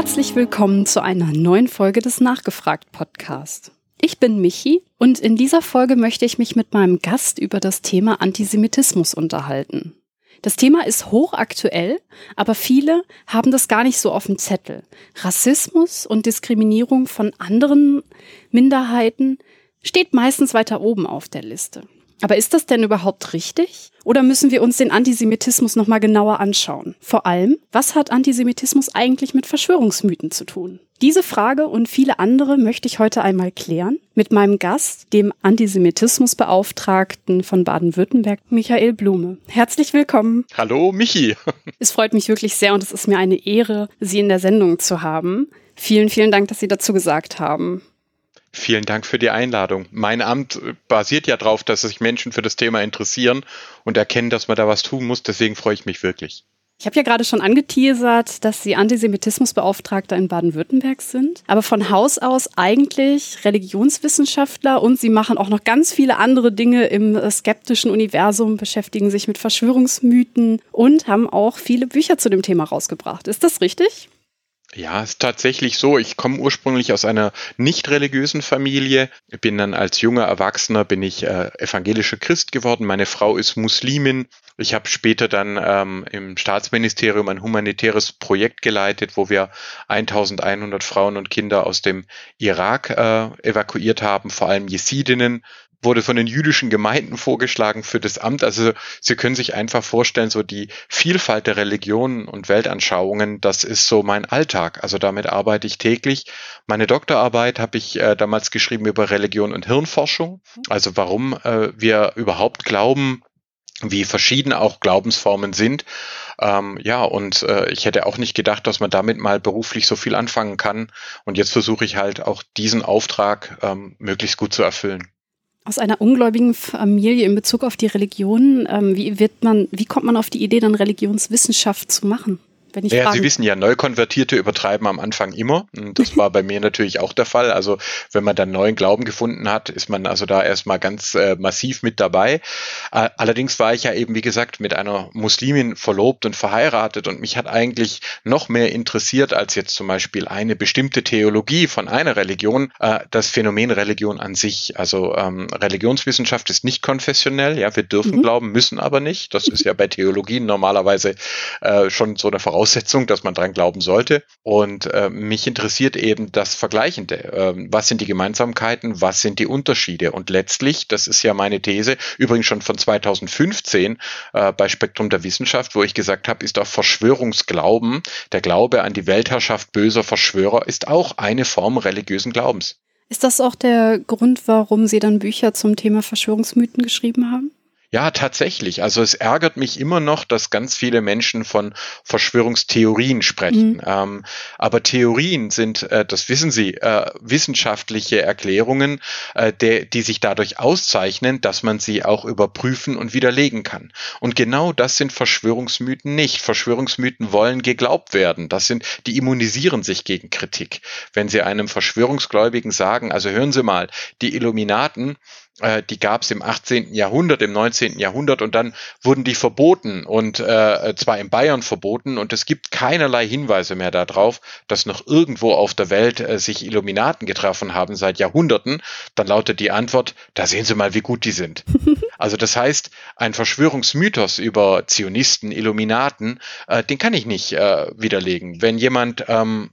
Herzlich willkommen zu einer neuen Folge des Nachgefragt Podcast. Ich bin Michi und in dieser Folge möchte ich mich mit meinem Gast über das Thema Antisemitismus unterhalten. Das Thema ist hochaktuell, aber viele haben das gar nicht so auf dem Zettel. Rassismus und Diskriminierung von anderen Minderheiten steht meistens weiter oben auf der Liste. Aber ist das denn überhaupt richtig? Oder müssen wir uns den Antisemitismus nochmal genauer anschauen? Vor allem, was hat Antisemitismus eigentlich mit Verschwörungsmythen zu tun? Diese Frage und viele andere möchte ich heute einmal klären mit meinem Gast, dem Antisemitismusbeauftragten von Baden-Württemberg, Michael Blume. Herzlich willkommen. Hallo, Michi. Es freut mich wirklich sehr und es ist mir eine Ehre, Sie in der Sendung zu haben. Vielen, vielen Dank, dass Sie dazu gesagt haben. Vielen Dank für die Einladung. Mein Amt basiert ja darauf, dass sich Menschen für das Thema interessieren und erkennen, dass man da was tun muss. Deswegen freue ich mich wirklich. Ich habe ja gerade schon angeteasert, dass Sie Antisemitismusbeauftragter in Baden-Württemberg sind, aber von Haus aus eigentlich Religionswissenschaftler und Sie machen auch noch ganz viele andere Dinge im skeptischen Universum, beschäftigen sich mit Verschwörungsmythen und haben auch viele Bücher zu dem Thema rausgebracht. Ist das richtig? Ja, ist tatsächlich so. Ich komme ursprünglich aus einer nicht religiösen Familie. Bin dann als junger Erwachsener bin ich äh, evangelischer Christ geworden. Meine Frau ist Muslimin. Ich habe später dann ähm, im Staatsministerium ein humanitäres Projekt geleitet, wo wir 1100 Frauen und Kinder aus dem Irak äh, evakuiert haben, vor allem Jesidinnen wurde von den jüdischen Gemeinden vorgeschlagen für das Amt. Also Sie können sich einfach vorstellen, so die Vielfalt der Religionen und Weltanschauungen, das ist so mein Alltag. Also damit arbeite ich täglich. Meine Doktorarbeit habe ich äh, damals geschrieben über Religion und Hirnforschung. Also warum äh, wir überhaupt glauben, wie verschieden auch Glaubensformen sind. Ähm, ja, und äh, ich hätte auch nicht gedacht, dass man damit mal beruflich so viel anfangen kann. Und jetzt versuche ich halt auch diesen Auftrag ähm, möglichst gut zu erfüllen aus einer ungläubigen Familie in Bezug auf die Religion. Ähm, wie wird man, wie kommt man auf die Idee, dann Religionswissenschaft zu machen? Wenn ich ja, Sie wissen ja, Neukonvertierte übertreiben am Anfang immer. Und das war bei mir natürlich auch der Fall. Also wenn man dann neuen Glauben gefunden hat, ist man also da erstmal ganz äh, massiv mit dabei. Äh, allerdings war ich ja eben, wie gesagt, mit einer Muslimin verlobt und verheiratet und mich hat eigentlich noch mehr interessiert als jetzt zum Beispiel eine bestimmte Theologie von einer Religion, äh, das Phänomen Religion an sich. Also ähm, Religionswissenschaft ist nicht konfessionell. Ja, wir dürfen mhm. glauben, müssen aber nicht. Das ist ja bei Theologien normalerweise äh, schon so eine Voraussetzung Voraussetzung, dass man dran glauben sollte. Und äh, mich interessiert eben das Vergleichende. Äh, was sind die Gemeinsamkeiten? Was sind die Unterschiede? Und letztlich, das ist ja meine These, übrigens schon von 2015 äh, bei Spektrum der Wissenschaft, wo ich gesagt habe, ist auch Verschwörungsglauben, der Glaube an die Weltherrschaft böser Verschwörer, ist auch eine Form religiösen Glaubens. Ist das auch der Grund, warum Sie dann Bücher zum Thema Verschwörungsmythen geschrieben haben? Ja, tatsächlich. Also es ärgert mich immer noch, dass ganz viele Menschen von Verschwörungstheorien sprechen. Mhm. Ähm, aber Theorien sind, äh, das wissen Sie, äh, wissenschaftliche Erklärungen, äh, der, die sich dadurch auszeichnen, dass man sie auch überprüfen und widerlegen kann. Und genau das sind Verschwörungsmythen nicht. Verschwörungsmythen wollen geglaubt werden. Das sind, die immunisieren sich gegen Kritik. Wenn Sie einem Verschwörungsgläubigen sagen, also hören Sie mal, die Illuminaten, äh, die gab es im 18. Jahrhundert, im 19. Jahrhundert und dann wurden die verboten und äh, zwar in Bayern verboten und es gibt keinerlei Hinweise mehr darauf, dass noch irgendwo auf der Welt äh, sich Illuminaten getroffen haben seit Jahrhunderten, dann lautet die Antwort, da sehen Sie mal, wie gut die sind. also das heißt, ein Verschwörungsmythos über Zionisten, Illuminaten, äh, den kann ich nicht äh, widerlegen. Wenn jemand ähm,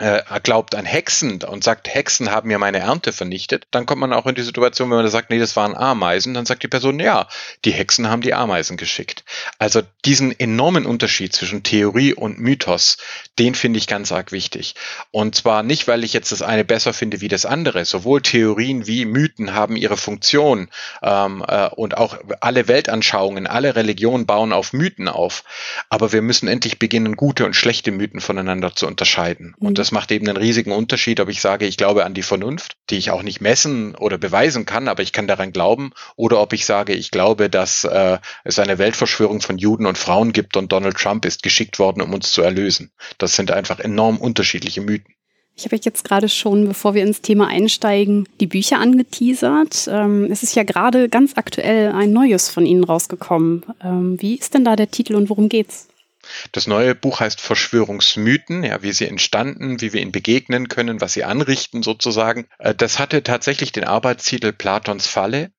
äh, glaubt an Hexen und sagt, Hexen haben mir meine Ernte vernichtet, dann kommt man auch in die Situation, wenn man sagt, nee, das waren Ameisen, dann sagt die Person, ja, die Hexen haben die Ameisen geschickt. Also diesen enormen Unterschied zwischen Theorie und Mythos, den finde ich ganz arg wichtig. Und zwar nicht, weil ich jetzt das eine besser finde wie das andere. Sowohl Theorien wie Mythen haben ihre Funktion ähm, äh, und auch alle Weltanschauungen, alle Religionen bauen auf Mythen auf. Aber wir müssen endlich beginnen, gute und schlechte Mythen voneinander zu unterscheiden. Und mhm. Das macht eben einen riesigen Unterschied, ob ich sage, ich glaube an die Vernunft, die ich auch nicht messen oder beweisen kann, aber ich kann daran glauben, oder ob ich sage, ich glaube, dass äh, es eine Weltverschwörung von Juden und Frauen gibt und Donald Trump ist geschickt worden, um uns zu erlösen. Das sind einfach enorm unterschiedliche Mythen. Ich habe jetzt gerade schon, bevor wir ins Thema einsteigen, die Bücher angeteasert. Ähm, es ist ja gerade ganz aktuell ein neues von Ihnen rausgekommen. Ähm, wie ist denn da der Titel und worum geht's? Das neue Buch heißt Verschwörungsmythen, ja, wie sie entstanden, wie wir ihnen begegnen können, was sie anrichten sozusagen. Äh, das hatte tatsächlich den Arbeitstitel Platons Falle,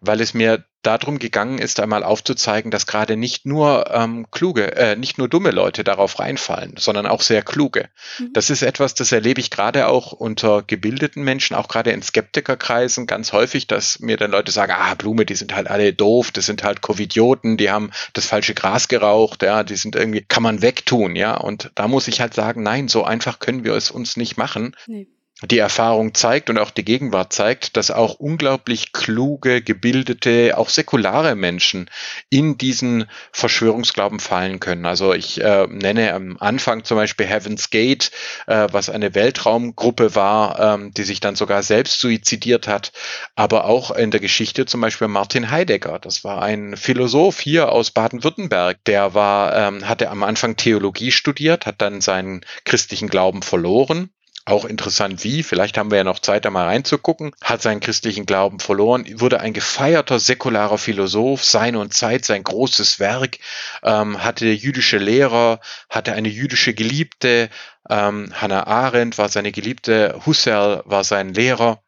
weil es mir darum gegangen ist, einmal aufzuzeigen, dass gerade nicht nur ähm, kluge, äh, nicht nur dumme Leute darauf reinfallen, sondern auch sehr kluge. Mhm. Das ist etwas, das erlebe ich gerade auch unter gebildeten Menschen, auch gerade in Skeptikerkreisen ganz häufig, dass mir dann Leute sagen, ah, Blume, die sind halt alle doof, das sind halt Covidioten, die haben das falsche Gras geraucht, ja, die sind irgendwie, kann man wegtun, ja. Und da muss ich halt sagen, nein, so einfach können wir es uns nicht machen. Nee die Erfahrung zeigt und auch die Gegenwart zeigt, dass auch unglaublich kluge, gebildete, auch säkulare Menschen in diesen Verschwörungsglauben fallen können. Also ich äh, nenne am Anfang zum Beispiel Heaven's Gate, äh, was eine Weltraumgruppe war, ähm, die sich dann sogar selbst suizidiert hat, aber auch in der Geschichte zum Beispiel Martin Heidegger. Das war ein Philosoph hier aus Baden-Württemberg. Der war, ähm, hatte am Anfang Theologie studiert, hat dann seinen christlichen Glauben verloren auch interessant wie, vielleicht haben wir ja noch Zeit, da mal reinzugucken, hat seinen christlichen Glauben verloren, wurde ein gefeierter säkularer Philosoph, Sein und Zeit, sein großes Werk, ähm, hatte jüdische Lehrer, hatte eine jüdische Geliebte, ähm, Hannah Arendt war seine Geliebte, Husserl war sein Lehrer.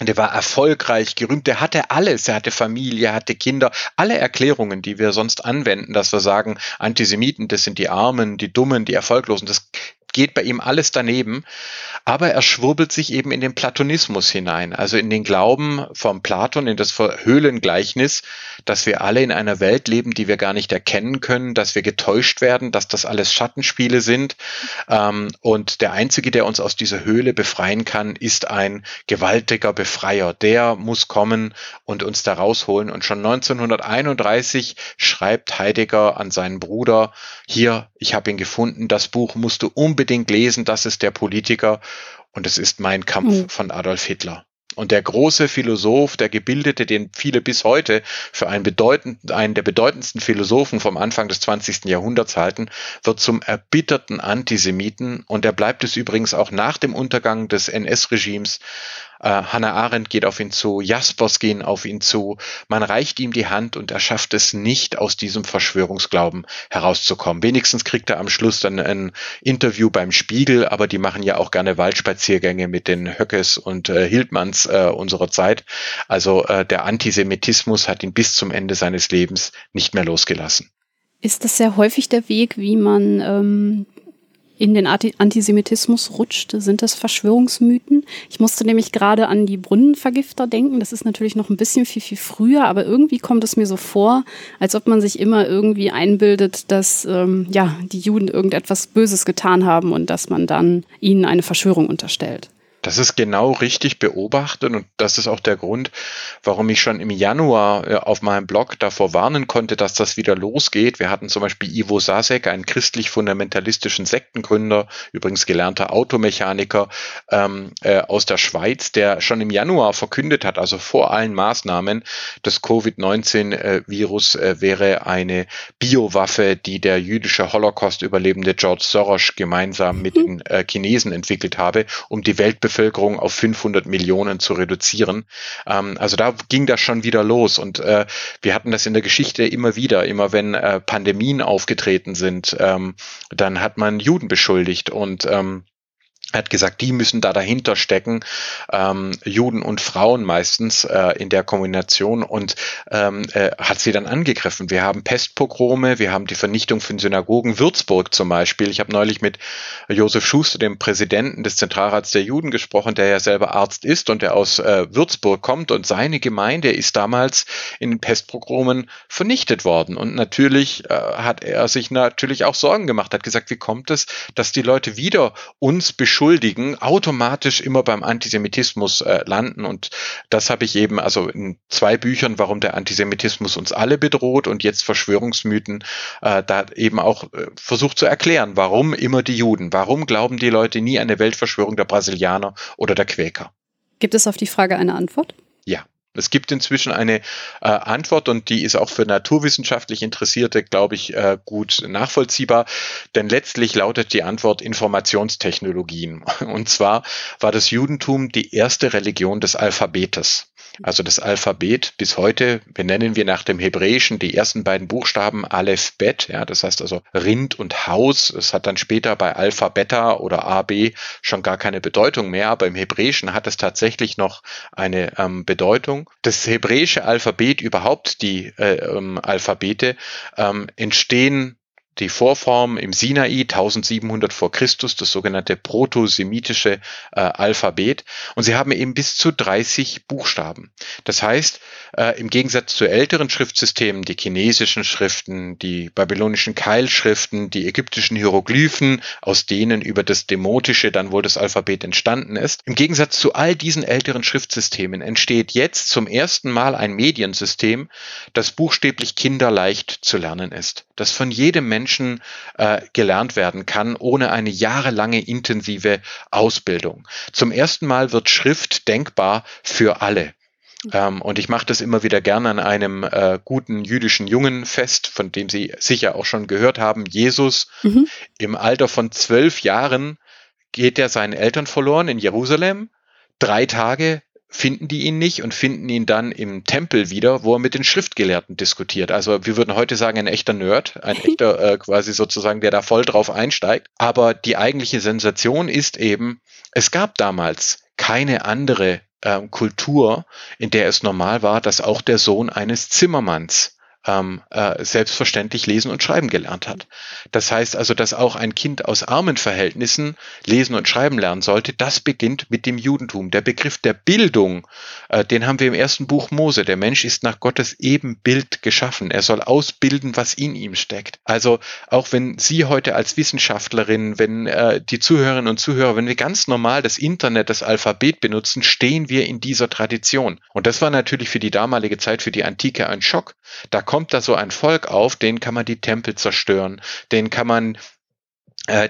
Und er war erfolgreich, gerühmt, er hatte alles, er hatte Familie, er hatte Kinder, alle Erklärungen, die wir sonst anwenden, dass wir sagen, Antisemiten, das sind die Armen, die Dummen, die Erfolglosen, das geht bei ihm alles daneben, aber er schwurbelt sich eben in den Platonismus hinein, also in den Glauben vom Platon, in das Höhlengleichnis, dass wir alle in einer Welt leben, die wir gar nicht erkennen können, dass wir getäuscht werden, dass das alles Schattenspiele sind ähm, und der Einzige, der uns aus dieser Höhle befreien kann, ist ein gewaltiger Befreier. Der muss kommen und uns da rausholen und schon 1931 schreibt Heidegger an seinen Bruder, hier, ich habe ihn gefunden, das Buch musst du unbedingt unbedingt lesen, das ist der Politiker und es ist mein Kampf mhm. von Adolf Hitler. Und der große Philosoph, der Gebildete, den viele bis heute für einen, bedeutend, einen der bedeutendsten Philosophen vom Anfang des 20. Jahrhunderts halten, wird zum erbitterten Antisemiten und er bleibt es übrigens auch nach dem Untergang des NS-Regimes äh, Hannah Arendt geht auf ihn zu, Jaspers gehen auf ihn zu. Man reicht ihm die Hand und er schafft es nicht, aus diesem Verschwörungsglauben herauszukommen. Wenigstens kriegt er am Schluss dann ein Interview beim Spiegel, aber die machen ja auch gerne Waldspaziergänge mit den Höckes und äh, Hildmanns äh, unserer Zeit. Also äh, der Antisemitismus hat ihn bis zum Ende seines Lebens nicht mehr losgelassen. Ist das sehr häufig der Weg, wie man ähm, in den Antisemitismus rutscht? Sind das Verschwörungsmythen? Ich musste nämlich gerade an die Brunnenvergifter denken. Das ist natürlich noch ein bisschen viel, viel früher, aber irgendwie kommt es mir so vor, als ob man sich immer irgendwie einbildet, dass ähm, ja, die Juden irgendetwas Böses getan haben und dass man dann ihnen eine Verschwörung unterstellt. Das ist genau richtig beobachtet und das ist auch der Grund, warum ich schon im Januar äh, auf meinem Blog davor warnen konnte, dass das wieder losgeht. Wir hatten zum Beispiel Ivo Sasek, einen christlich-fundamentalistischen Sektengründer, übrigens gelernter Automechaniker ähm, äh, aus der Schweiz, der schon im Januar verkündet hat, also vor allen Maßnahmen, das Covid-19-Virus äh, wäre eine Biowaffe, die der jüdische Holocaust-Überlebende George Soros gemeinsam mit den äh, Chinesen entwickelt habe, um die Weltbevölkerung Weltbevölkerung auf 500 Millionen zu reduzieren. Ähm, also da ging das schon wieder los. Und äh, wir hatten das in der Geschichte immer wieder, immer wenn äh, Pandemien aufgetreten sind, ähm, dann hat man Juden beschuldigt. Und ähm, er hat gesagt, die müssen da dahinter stecken, ähm, Juden und Frauen meistens äh, in der Kombination und ähm, äh, hat sie dann angegriffen. Wir haben Pestpogrome, wir haben die Vernichtung von Synagogen, Würzburg zum Beispiel. Ich habe neulich mit Josef Schuster, dem Präsidenten des Zentralrats der Juden, gesprochen, der ja selber Arzt ist und der aus äh, Würzburg kommt und seine Gemeinde ist damals in den Pestpogromen vernichtet worden. Und natürlich äh, hat er sich natürlich auch Sorgen gemacht, hat gesagt, wie kommt es, dass die Leute wieder uns beschuldigen, Schuldigen automatisch immer beim Antisemitismus äh, landen. Und das habe ich eben also in zwei Büchern, warum der Antisemitismus uns alle bedroht und jetzt Verschwörungsmythen, äh, da eben auch äh, versucht zu erklären, warum immer die Juden, warum glauben die Leute nie an eine Weltverschwörung der Brasilianer oder der Quäker. Gibt es auf die Frage eine Antwort? Ja. Es gibt inzwischen eine äh, Antwort und die ist auch für naturwissenschaftlich Interessierte, glaube ich, äh, gut nachvollziehbar. Denn letztlich lautet die Antwort Informationstechnologien. Und zwar war das Judentum die erste Religion des Alphabetes. Also das Alphabet bis heute benennen wir nach dem Hebräischen die ersten beiden Buchstaben Aleph Bet, ja, das heißt also Rind und Haus. Es hat dann später bei Alpha Beta oder AB schon gar keine Bedeutung mehr, aber im Hebräischen hat es tatsächlich noch eine ähm, Bedeutung. Das hebräische Alphabet überhaupt, die äh, ähm, Alphabete, ähm, entstehen die Vorform im Sinai 1700 vor Christus, das sogenannte protosemitische äh, Alphabet. Und sie haben eben bis zu 30 Buchstaben. Das heißt, äh, im Gegensatz zu älteren Schriftsystemen, die chinesischen Schriften, die babylonischen Keilschriften, die ägyptischen Hieroglyphen, aus denen über das Demotische dann wohl das Alphabet entstanden ist, im Gegensatz zu all diesen älteren Schriftsystemen entsteht jetzt zum ersten Mal ein Mediensystem, das buchstäblich kinderleicht zu lernen ist, das von jedem Menschen Menschen äh, gelernt werden kann, ohne eine jahrelange intensive Ausbildung. Zum ersten Mal wird Schrift denkbar für alle. Ähm, und ich mache das immer wieder gerne an einem äh, guten jüdischen Jungen fest, von dem Sie sicher auch schon gehört haben, Jesus. Mhm. Im Alter von zwölf Jahren geht er seinen Eltern verloren in Jerusalem. Drei Tage finden die ihn nicht und finden ihn dann im Tempel wieder, wo er mit den Schriftgelehrten diskutiert. Also wir würden heute sagen, ein echter Nerd, ein echter äh, quasi sozusagen, der da voll drauf einsteigt. Aber die eigentliche Sensation ist eben, es gab damals keine andere äh, Kultur, in der es normal war, dass auch der Sohn eines Zimmermanns ähm, äh, selbstverständlich lesen und schreiben gelernt hat. Das heißt also, dass auch ein Kind aus armen Verhältnissen lesen und schreiben lernen sollte, das beginnt mit dem Judentum. Der Begriff der Bildung, äh, den haben wir im ersten Buch Mose. Der Mensch ist nach Gottes Ebenbild geschaffen. Er soll ausbilden, was in ihm steckt. Also auch wenn Sie heute als Wissenschaftlerin, wenn äh, die Zuhörerinnen und Zuhörer, wenn wir ganz normal das Internet, das Alphabet benutzen, stehen wir in dieser Tradition. Und das war natürlich für die damalige Zeit, für die Antike ein Schock. Da kommt da so ein Volk auf, den kann man die Tempel zerstören, den kann man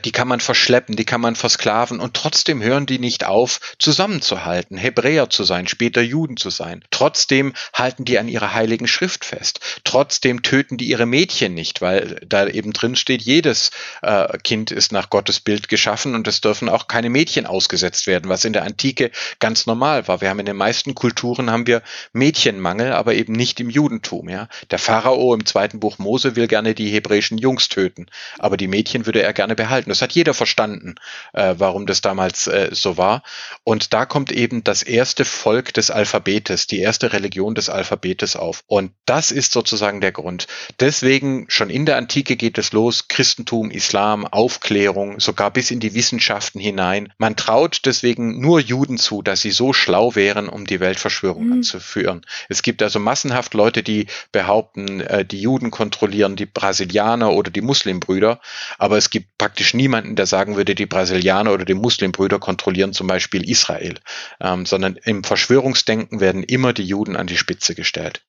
die kann man verschleppen, die kann man versklaven und trotzdem hören die nicht auf, zusammenzuhalten, Hebräer zu sein, später Juden zu sein. Trotzdem halten die an ihrer heiligen Schrift fest. Trotzdem töten die ihre Mädchen nicht, weil da eben drin steht, jedes äh, Kind ist nach Gottes Bild geschaffen und es dürfen auch keine Mädchen ausgesetzt werden, was in der Antike ganz normal war. Wir haben in den meisten Kulturen haben wir Mädchenmangel, aber eben nicht im Judentum. Ja, der Pharao im zweiten Buch Mose will gerne die hebräischen Jungs töten, aber die Mädchen würde er gerne behalten. Das hat jeder verstanden, äh, warum das damals äh, so war. Und da kommt eben das erste Volk des Alphabetes, die erste Religion des Alphabetes auf. Und das ist sozusagen der Grund. Deswegen schon in der Antike geht es los, Christentum, Islam, Aufklärung, sogar bis in die Wissenschaften hinein. Man traut deswegen nur Juden zu, dass sie so schlau wären, um die Weltverschwörung mhm. anzuführen. Es gibt also massenhaft Leute, die behaupten, äh, die Juden kontrollieren die Brasilianer oder die Muslimbrüder, aber es gibt praktisch niemanden, der sagen würde, die Brasilianer oder die Muslimbrüder kontrollieren zum Beispiel Israel, ähm, sondern im Verschwörungsdenken werden immer die Juden an die Spitze gestellt.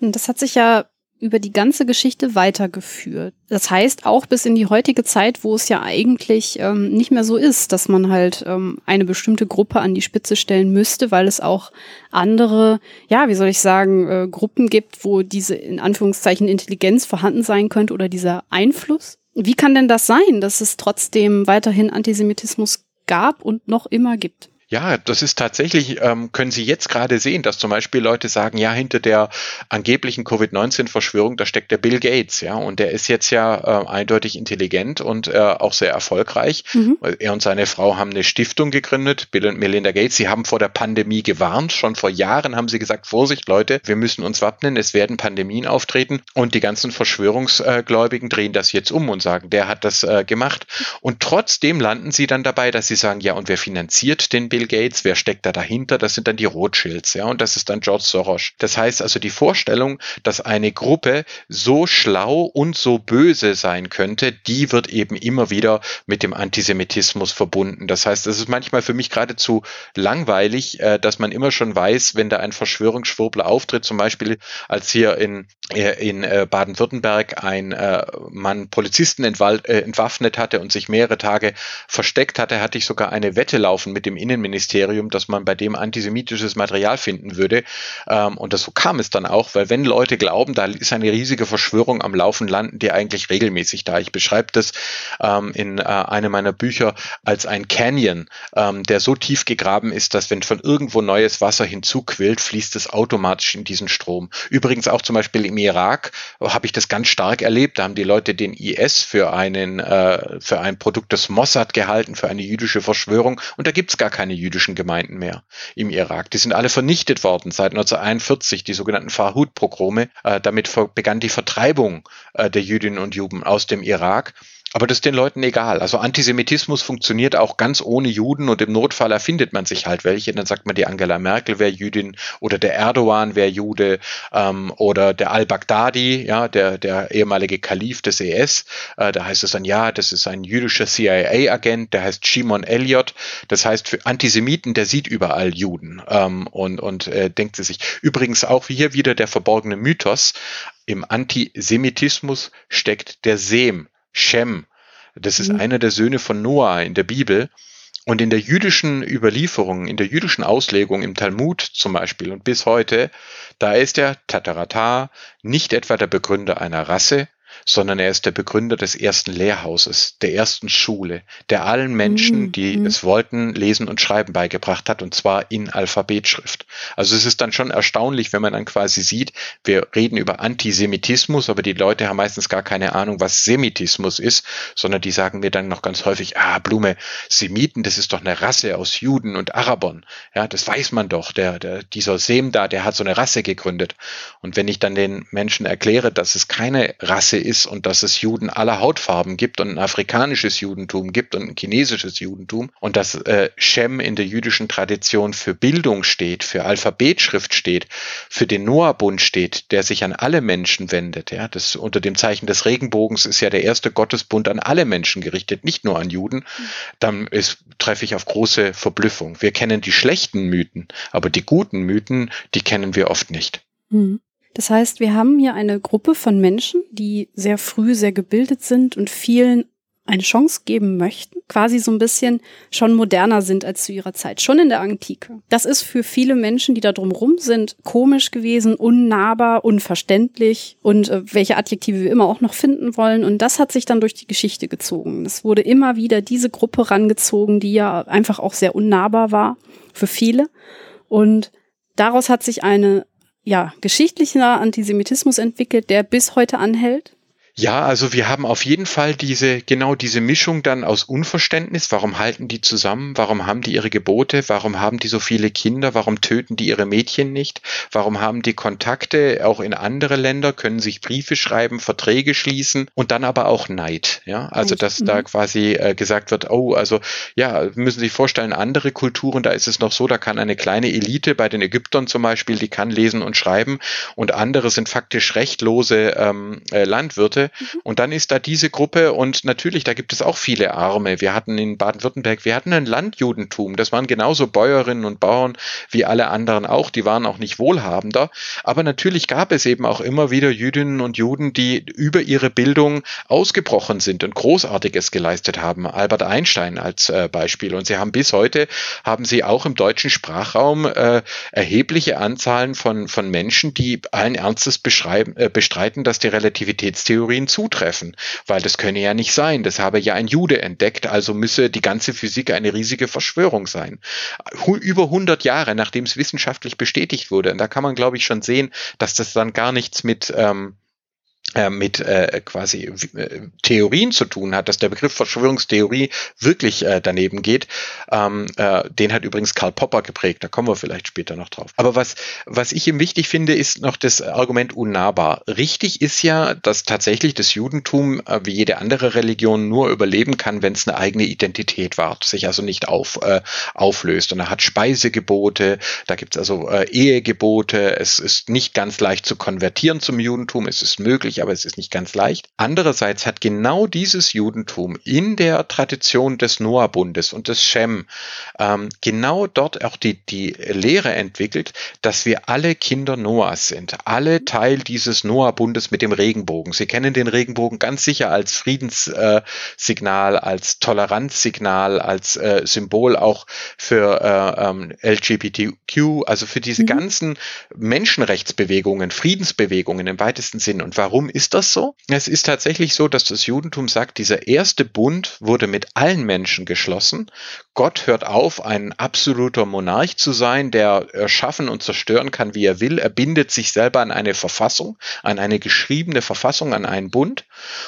Das hat sich ja über die ganze Geschichte weitergeführt. Das heißt auch bis in die heutige Zeit, wo es ja eigentlich ähm, nicht mehr so ist, dass man halt ähm, eine bestimmte Gruppe an die Spitze stellen müsste, weil es auch andere, ja, wie soll ich sagen, äh, Gruppen gibt, wo diese in Anführungszeichen Intelligenz vorhanden sein könnte oder dieser Einfluss. Wie kann denn das sein, dass es trotzdem weiterhin Antisemitismus gab und noch immer gibt? Ja, das ist tatsächlich, ähm, können Sie jetzt gerade sehen, dass zum Beispiel Leute sagen, ja, hinter der angeblichen Covid-19-Verschwörung, da steckt der Bill Gates, ja, und der ist jetzt ja äh, eindeutig intelligent und äh, auch sehr erfolgreich. Mhm. Er und seine Frau haben eine Stiftung gegründet, Bill und Melinda Gates. Sie haben vor der Pandemie gewarnt. Schon vor Jahren haben sie gesagt, Vorsicht, Leute, wir müssen uns wappnen, es werden Pandemien auftreten. Und die ganzen Verschwörungsgläubigen drehen das jetzt um und sagen, der hat das äh, gemacht. Und trotzdem landen sie dann dabei, dass sie sagen, ja, und wer finanziert den Bill Bill Gates, wer steckt da dahinter? Das sind dann die Rothschilds, ja, und das ist dann George Soros. Das heißt also die Vorstellung, dass eine Gruppe so schlau und so böse sein könnte, die wird eben immer wieder mit dem Antisemitismus verbunden. Das heißt, es ist manchmal für mich geradezu langweilig, äh, dass man immer schon weiß, wenn da ein Verschwörungsschwurbler auftritt, zum Beispiel als hier in in äh, Baden-Württemberg ein äh, Mann Polizisten äh, entwaffnet hatte und sich mehrere Tage versteckt hatte, hatte ich sogar eine Wette laufen mit dem Innenministerium, dass man bei dem antisemitisches Material finden würde. Ähm, und das so kam es dann auch, weil wenn Leute glauben, da ist eine riesige Verschwörung am Laufen, landen die eigentlich regelmäßig da. Ich beschreibe das ähm, in einem meiner Bücher als ein Canyon, ähm, der so tief gegraben ist, dass wenn von irgendwo neues Wasser hinzuquillt, fließt es automatisch in diesen Strom. Übrigens auch zum Beispiel im Irak habe ich das ganz stark erlebt. Da haben die Leute den IS für einen äh, für ein Produkt des Mossad gehalten, für eine jüdische Verschwörung. Und da gibt es gar keine jüdischen Gemeinden mehr im Irak. Die sind alle vernichtet worden seit 1941, die sogenannten Farhud-Pogrome. Äh, damit begann die Vertreibung äh, der Jüdinnen und Juden aus dem Irak. Aber das ist den Leuten egal. Also Antisemitismus funktioniert auch ganz ohne Juden und im Notfall erfindet man sich halt welche. Dann sagt man, die Angela Merkel wäre Jüdin oder der Erdogan wäre Jude ähm, oder der al-Baghdadi, ja, der, der ehemalige Kalif des ES. Äh, da heißt es dann, ja, das ist ein jüdischer CIA-Agent, der heißt Shimon Elliot. Das heißt, für Antisemiten, der sieht überall Juden ähm, und, und äh, denkt sie sich. Übrigens auch hier wieder der verborgene Mythos. Im Antisemitismus steckt der Sem, Shem. Das ist mhm. einer der Söhne von Noah in der Bibel. Und in der jüdischen Überlieferung, in der jüdischen Auslegung im Talmud zum Beispiel und bis heute, da ist der Tatarata nicht etwa der Begründer einer Rasse, sondern er ist der Begründer des ersten Lehrhauses, der ersten Schule, der allen Menschen, mhm, die mhm. es wollten, Lesen und Schreiben beigebracht hat, und zwar in Alphabetschrift. Also es ist dann schon erstaunlich, wenn man dann quasi sieht, wir reden über Antisemitismus, aber die Leute haben meistens gar keine Ahnung, was Semitismus ist, sondern die sagen mir dann noch ganz häufig, ah, Blume, Semiten, das ist doch eine Rasse aus Juden und Arabern. Ja, das weiß man doch. Der, der, dieser Sem da, der hat so eine Rasse gegründet. Und wenn ich dann den Menschen erkläre, dass es keine Rasse ist und dass es Juden aller Hautfarben gibt und ein afrikanisches Judentum gibt und ein chinesisches Judentum und dass äh, Shem in der jüdischen Tradition für Bildung steht, für Alphabetschrift steht, für den Noah-Bund steht, der sich an alle Menschen wendet. Ja, das unter dem Zeichen des Regenbogens ist ja der erste Gottesbund an alle Menschen gerichtet, nicht nur an Juden. Dann ist, treffe ich auf große Verblüffung. Wir kennen die schlechten Mythen, aber die guten Mythen, die kennen wir oft nicht. Mhm. Das heißt, wir haben hier eine Gruppe von Menschen, die sehr früh sehr gebildet sind und vielen eine Chance geben möchten, quasi so ein bisschen schon moderner sind als zu ihrer Zeit, schon in der Antike. Das ist für viele Menschen, die da drumrum sind, komisch gewesen, unnahbar, unverständlich und äh, welche Adjektive wir immer auch noch finden wollen. Und das hat sich dann durch die Geschichte gezogen. Es wurde immer wieder diese Gruppe rangezogen, die ja einfach auch sehr unnahbar war für viele. Und daraus hat sich eine ja, geschichtlicher Antisemitismus entwickelt, der bis heute anhält? Ja, also wir haben auf jeden Fall diese, genau diese Mischung dann aus Unverständnis. Warum halten die zusammen? Warum haben die ihre Gebote? Warum haben die so viele Kinder? Warum töten die ihre Mädchen nicht? Warum haben die Kontakte auch in andere Länder, können sich Briefe schreiben, Verträge schließen und dann aber auch Neid. Ja, also dass da mhm. quasi äh, gesagt wird, oh, also ja, müssen Sie sich vorstellen, andere Kulturen, da ist es noch so, da kann eine kleine Elite bei den Ägyptern zum Beispiel, die kann lesen und schreiben und andere sind faktisch rechtlose ähm, äh, Landwirte. Mhm. Und dann ist da diese Gruppe und natürlich, da gibt es auch viele Arme. Wir hatten in Baden-Württemberg, wir hatten ein Landjudentum. Das waren genauso Bäuerinnen und Bauern wie alle anderen auch. Die waren auch nicht wohlhabender. Aber natürlich gab es eben auch immer wieder Jüdinnen und Juden, die über ihre Bildung ausgebrochen sind und Großartiges geleistet haben. Albert Einstein als äh, Beispiel. Und sie haben bis heute, haben sie auch im deutschen Sprachraum äh, erhebliche Anzahlen von, von Menschen, die allen Ernstes äh, bestreiten, dass die Relativitätstheorie Theorien zutreffen, weil das könne ja nicht sein. Das habe ja ein Jude entdeckt, also müsse die ganze Physik eine riesige Verschwörung sein. Über 100 Jahre, nachdem es wissenschaftlich bestätigt wurde, und da kann man, glaube ich, schon sehen, dass das dann gar nichts mit ähm, äh, mit äh, quasi äh, Theorien zu tun hat, dass der Begriff Verschwörungstheorie wirklich äh, daneben geht. Ähm, äh, den hat übrigens Karl Popper geprägt, da kommen wir vielleicht später noch drauf. Aber was, was ich ihm wichtig finde, ist noch das Argument unnahbar. Richtig ist ja, dass tatsächlich das Judentum äh, wie jede andere Religion nur überleben kann, wenn es eine eigene Identität wahrt, sich also nicht auf, äh, auflöst. Und er hat Speisegebote, da gibt es also äh, Ehegebote, es ist nicht ganz leicht zu konvertieren zum Judentum, es ist möglich, möglich, aber es ist nicht ganz leicht. Andererseits hat genau dieses Judentum in der Tradition des Noah-Bundes und des Shem ähm, genau dort auch die, die Lehre entwickelt, dass wir alle Kinder Noahs sind, alle Teil dieses Noah-Bundes mit dem Regenbogen. Sie kennen den Regenbogen ganz sicher als Friedenssignal, äh, als Toleranzsignal, als äh, Symbol auch für äh, ähm, LGBTQ, also für diese mhm. ganzen Menschenrechtsbewegungen, Friedensbewegungen im weitesten Sinn. Und warum ist das so? Es ist tatsächlich so, dass das Judentum sagt, dieser erste Bund wurde mit allen Menschen geschlossen. Gott hört auf, ein absoluter Monarch zu sein, der erschaffen und zerstören kann, wie er will. Er bindet sich selber an eine Verfassung, an eine geschriebene Verfassung, an einen Bund.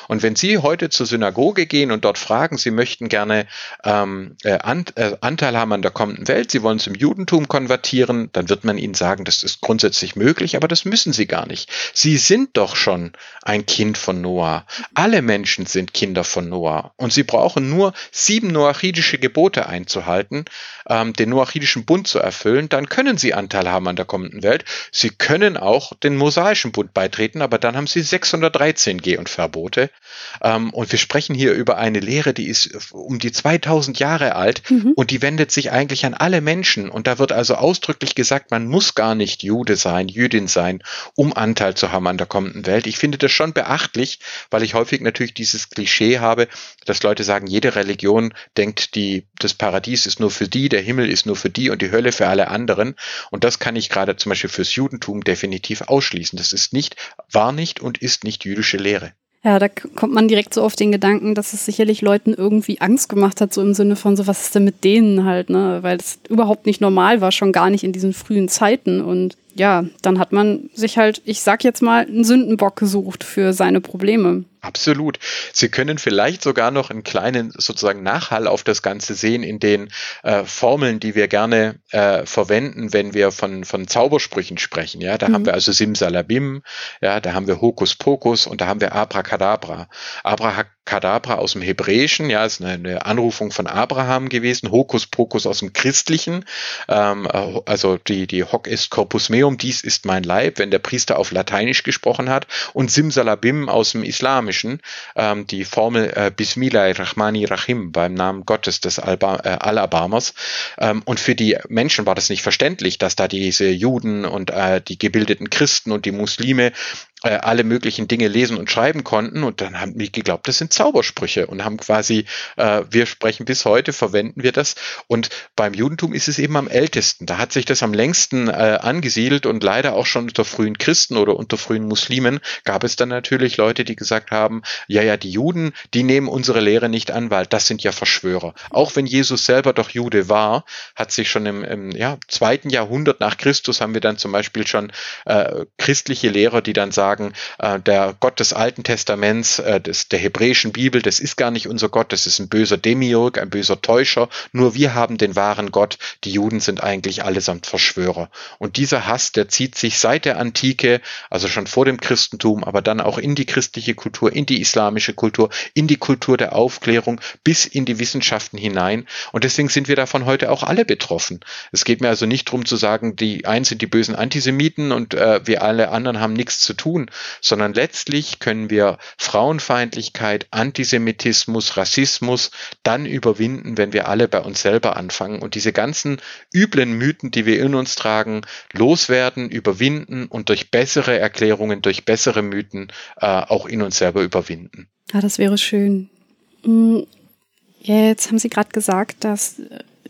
Und wenn Sie heute zur Synagoge gehen und dort fragen, Sie möchten gerne ähm, äh, äh Anteil haben an der kommenden Welt, Sie wollen zum Judentum konvertieren, dann wird man Ihnen sagen, das ist grundsätzlich möglich, aber das müssen Sie gar nicht. Sie sind doch schon ein Kind von Noah. Alle Menschen sind Kinder von Noah. Und Sie brauchen nur sieben noachidische Gebote einzuhalten, ähm, den noachidischen Bund zu erfüllen, dann können Sie Anteil haben an der kommenden Welt. Sie können auch den mosaischen Bund beitreten, aber dann haben Sie 613 Geh- und Verbote. Ähm, und wir sprechen hier über eine Lehre, die ist um die 2000 Jahre alt mhm. und die wendet sich eigentlich an alle Menschen. Und da wird also ausdrücklich gesagt, man muss gar nicht Jude sein, Jüdin sein, um Anteil zu haben an der kommenden Welt. Ich finde das schon beachtlich, weil ich häufig natürlich dieses Klischee habe, dass Leute sagen, jede Religion denkt, die, das Paradies ist nur für die, der Himmel ist nur für die und die Hölle für alle anderen. Und das kann ich gerade zum Beispiel fürs Judentum definitiv ausschließen. Das ist nicht, war nicht und ist nicht jüdische Lehre. Ja, da kommt man direkt so auf den Gedanken, dass es sicherlich Leuten irgendwie Angst gemacht hat, so im Sinne von so, was ist denn mit denen halt, ne? Weil es überhaupt nicht normal war, schon gar nicht in diesen frühen Zeiten. Und ja, dann hat man sich halt, ich sag jetzt mal, einen Sündenbock gesucht für seine Probleme. Absolut. Sie können vielleicht sogar noch einen kleinen sozusagen Nachhall auf das Ganze sehen in den äh, Formeln, die wir gerne äh, verwenden, wenn wir von, von Zaubersprüchen sprechen. Ja, da mhm. haben wir also Simsalabim, ja, da haben wir Hokus Pokus und da haben wir Abracadabra. Abracadabra aus dem Hebräischen, ja, ist eine, Anrufung von Abraham gewesen. Hokus Pokus aus dem Christlichen, ähm, äh, also die, die Hoc est Corpus meum, dies ist mein Leib, wenn der Priester auf Lateinisch gesprochen hat. Und Simsalabim aus dem Islamischen ähm, die Formel äh, Bismillah Rahmani Rahim beim Namen Gottes des Alba, äh, Alabamas. Ähm, und für die Menschen war das nicht verständlich, dass da diese Juden und äh, die gebildeten Christen und die Muslime äh, alle möglichen Dinge lesen und schreiben konnten und dann haben die geglaubt, das sind Zaubersprüche und haben quasi, äh, wir sprechen bis heute, verwenden wir das und beim Judentum ist es eben am ältesten. Da hat sich das am längsten äh, angesiedelt und leider auch schon unter frühen Christen oder unter frühen Muslimen gab es dann natürlich Leute, die gesagt haben, ja, ja, die Juden, die nehmen unsere Lehre nicht an, weil das sind ja Verschwörer. Auch wenn Jesus selber doch Jude war, hat sich schon im, im ja, zweiten Jahrhundert nach Christus haben wir dann zum Beispiel schon äh, christliche Lehrer, die dann sagen, sagen, äh, der Gott des Alten Testaments, äh, des, der hebräischen Bibel, das ist gar nicht unser Gott, das ist ein böser Demiurg, ein böser Täuscher. Nur wir haben den wahren Gott. Die Juden sind eigentlich allesamt Verschwörer. Und dieser Hass, der zieht sich seit der Antike, also schon vor dem Christentum, aber dann auch in die christliche Kultur, in die islamische Kultur, in die Kultur der Aufklärung, bis in die Wissenschaften hinein. Und deswegen sind wir davon heute auch alle betroffen. Es geht mir also nicht darum zu sagen, die einen sind die bösen Antisemiten und äh, wir alle anderen haben nichts zu tun, sondern letztlich können wir Frauenfeindlichkeit, Antisemitismus, Rassismus dann überwinden, wenn wir alle bei uns selber anfangen und diese ganzen üblen Mythen, die wir in uns tragen, loswerden, überwinden und durch bessere Erklärungen, durch bessere Mythen äh, auch in uns selber überwinden. Ja, das wäre schön. Ja, jetzt haben Sie gerade gesagt, dass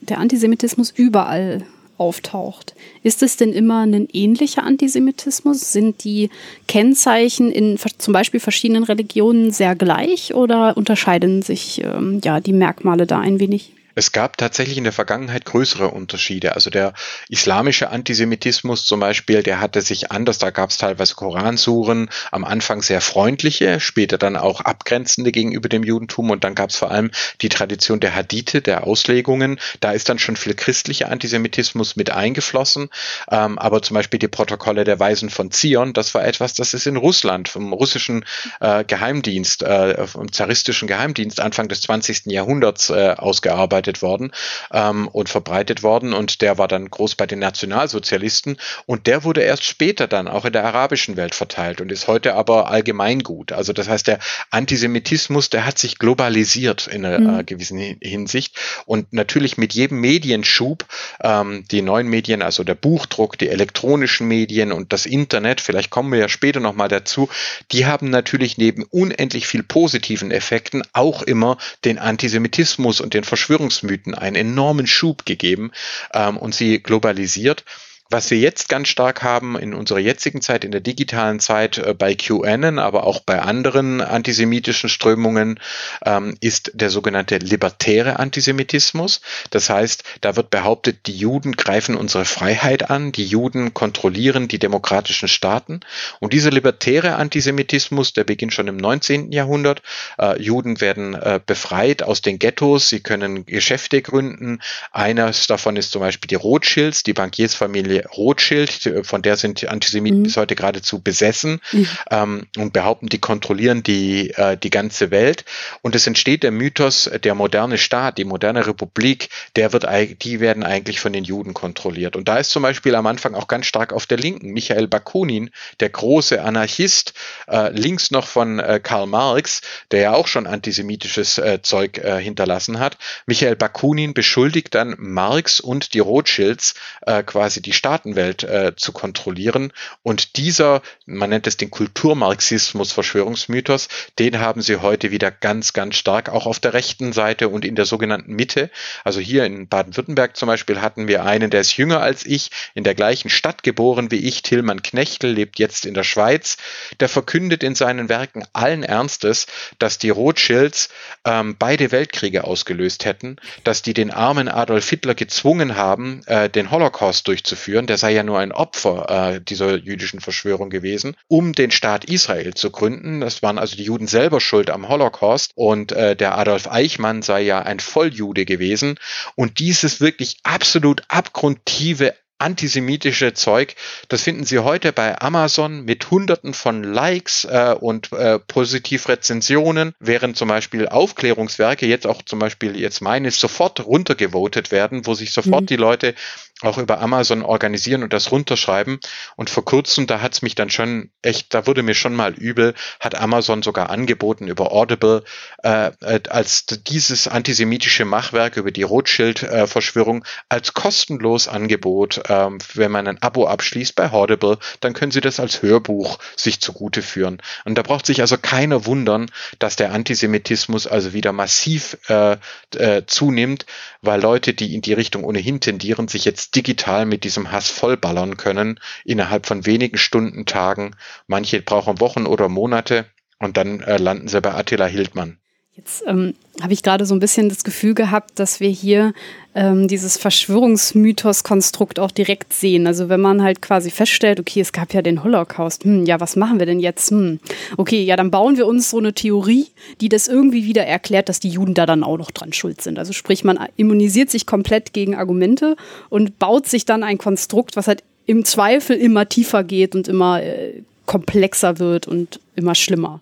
der Antisemitismus überall auftaucht. Ist es denn immer ein ähnlicher Antisemitismus? Sind die Kennzeichen in zum Beispiel verschiedenen Religionen sehr gleich oder unterscheiden sich ähm, ja die Merkmale da ein wenig? Es gab tatsächlich in der Vergangenheit größere Unterschiede. Also der islamische Antisemitismus zum Beispiel, der hatte sich anders. Da gab es teilweise Koransuren, am Anfang sehr freundliche, später dann auch abgrenzende gegenüber dem Judentum. Und dann gab es vor allem die Tradition der Hadithe, der Auslegungen. Da ist dann schon viel christlicher Antisemitismus mit eingeflossen. Ähm, aber zum Beispiel die Protokolle der Weisen von Zion, das war etwas, das ist in Russland vom russischen äh, Geheimdienst, äh, vom zaristischen Geheimdienst Anfang des 20. Jahrhunderts äh, ausgearbeitet veranstaltet worden ähm, und verbreitet worden und der war dann groß bei den Nationalsozialisten und der wurde erst später dann auch in der arabischen Welt verteilt und ist heute aber allgemeingut. Also das heißt, der Antisemitismus, der hat sich globalisiert in einer mhm. äh, gewissen Hinsicht und natürlich mit jedem Medienschub, ähm, die neuen Medien, also der Buchdruck, die elektronischen Medien und das Internet, vielleicht kommen wir ja später nochmal dazu, die haben natürlich neben unendlich viel positiven Effekten auch immer den Antisemitismus und den Verschwörungsmythen einen enormen Schub gegeben ähm, und sie globalisiert. Was wir jetzt ganz stark haben in unserer jetzigen Zeit, in der digitalen Zeit äh, bei QAnon, aber auch bei anderen antisemitischen Strömungen, ähm, ist der sogenannte libertäre Antisemitismus. Das heißt, da wird behauptet, die Juden greifen unsere Freiheit an, die Juden kontrollieren die demokratischen Staaten. Und dieser libertäre Antisemitismus, der beginnt schon im 19. Jahrhundert. Äh, Juden werden äh, befreit aus den Ghettos, sie können Geschäfte gründen. Eines davon ist zum Beispiel die Rothschilds, die Bankiersfamilie Familie Rothschild, von der sind die Antisemiten mhm. bis heute geradezu besessen mhm. ähm, und behaupten, die kontrollieren die, äh, die ganze Welt. Und es entsteht der Mythos, der moderne Staat, die moderne Republik, der wird, die werden eigentlich von den Juden kontrolliert. Und da ist zum Beispiel am Anfang auch ganz stark auf der Linken Michael Bakunin, der große Anarchist, äh, links noch von äh, Karl Marx, der ja auch schon antisemitisches äh, Zeug äh, hinterlassen hat. Michael Bakunin beschuldigt dann Marx und die Rothschilds äh, quasi die Staatenwelt äh, zu kontrollieren. Und dieser, man nennt es den Kulturmarxismus, Verschwörungsmythos, den haben sie heute wieder ganz, ganz stark, auch auf der rechten Seite und in der sogenannten Mitte. Also hier in Baden-Württemberg zum Beispiel hatten wir einen, der ist jünger als ich, in der gleichen Stadt geboren wie ich, Tillmann Knechtel, lebt jetzt in der Schweiz. Der verkündet in seinen Werken allen Ernstes, dass die Rothschilds ähm, beide Weltkriege ausgelöst hätten, dass die den armen Adolf Hitler gezwungen haben, äh, den Holocaust durchzuführen führen, der sei ja nur ein Opfer äh, dieser jüdischen Verschwörung gewesen, um den Staat Israel zu gründen. Das waren also die Juden selber schuld am Holocaust und äh, der Adolf Eichmann sei ja ein Volljude gewesen. Und dieses wirklich absolut abgrundtiefe antisemitische Zeug, das finden Sie heute bei Amazon mit Hunderten von Likes äh, und äh, Positivrezensionen, während zum Beispiel Aufklärungswerke, jetzt auch zum Beispiel jetzt meine, sofort runtergevotet werden, wo sich sofort mhm. die Leute auch über Amazon organisieren und das runterschreiben. Und vor kurzem, da hat's mich dann schon echt, da wurde mir schon mal übel, hat Amazon sogar angeboten über Audible, äh, äh als dieses antisemitische Machwerk über die Rothschild-Verschwörung äh, als kostenlos Angebot, ähm, wenn man ein Abo abschließt bei Audible, dann können Sie das als Hörbuch sich zugute führen. Und da braucht sich also keiner wundern, dass der Antisemitismus also wieder massiv äh, äh, zunimmt, weil Leute, die in die Richtung ohnehin tendieren, sich jetzt digital mit diesem Hass vollballern können, innerhalb von wenigen Stunden, Tagen. Manche brauchen Wochen oder Monate und dann äh, landen sie bei Attila Hildmann. Jetzt ähm, habe ich gerade so ein bisschen das Gefühl gehabt, dass wir hier ähm, dieses Verschwörungsmythos-Konstrukt auch direkt sehen. Also wenn man halt quasi feststellt, okay, es gab ja den Holocaust, hm, ja, was machen wir denn jetzt? Hm, okay, ja, dann bauen wir uns so eine Theorie, die das irgendwie wieder erklärt, dass die Juden da dann auch noch dran schuld sind. Also sprich, man immunisiert sich komplett gegen Argumente und baut sich dann ein Konstrukt, was halt im Zweifel immer tiefer geht und immer äh, komplexer wird und immer schlimmer.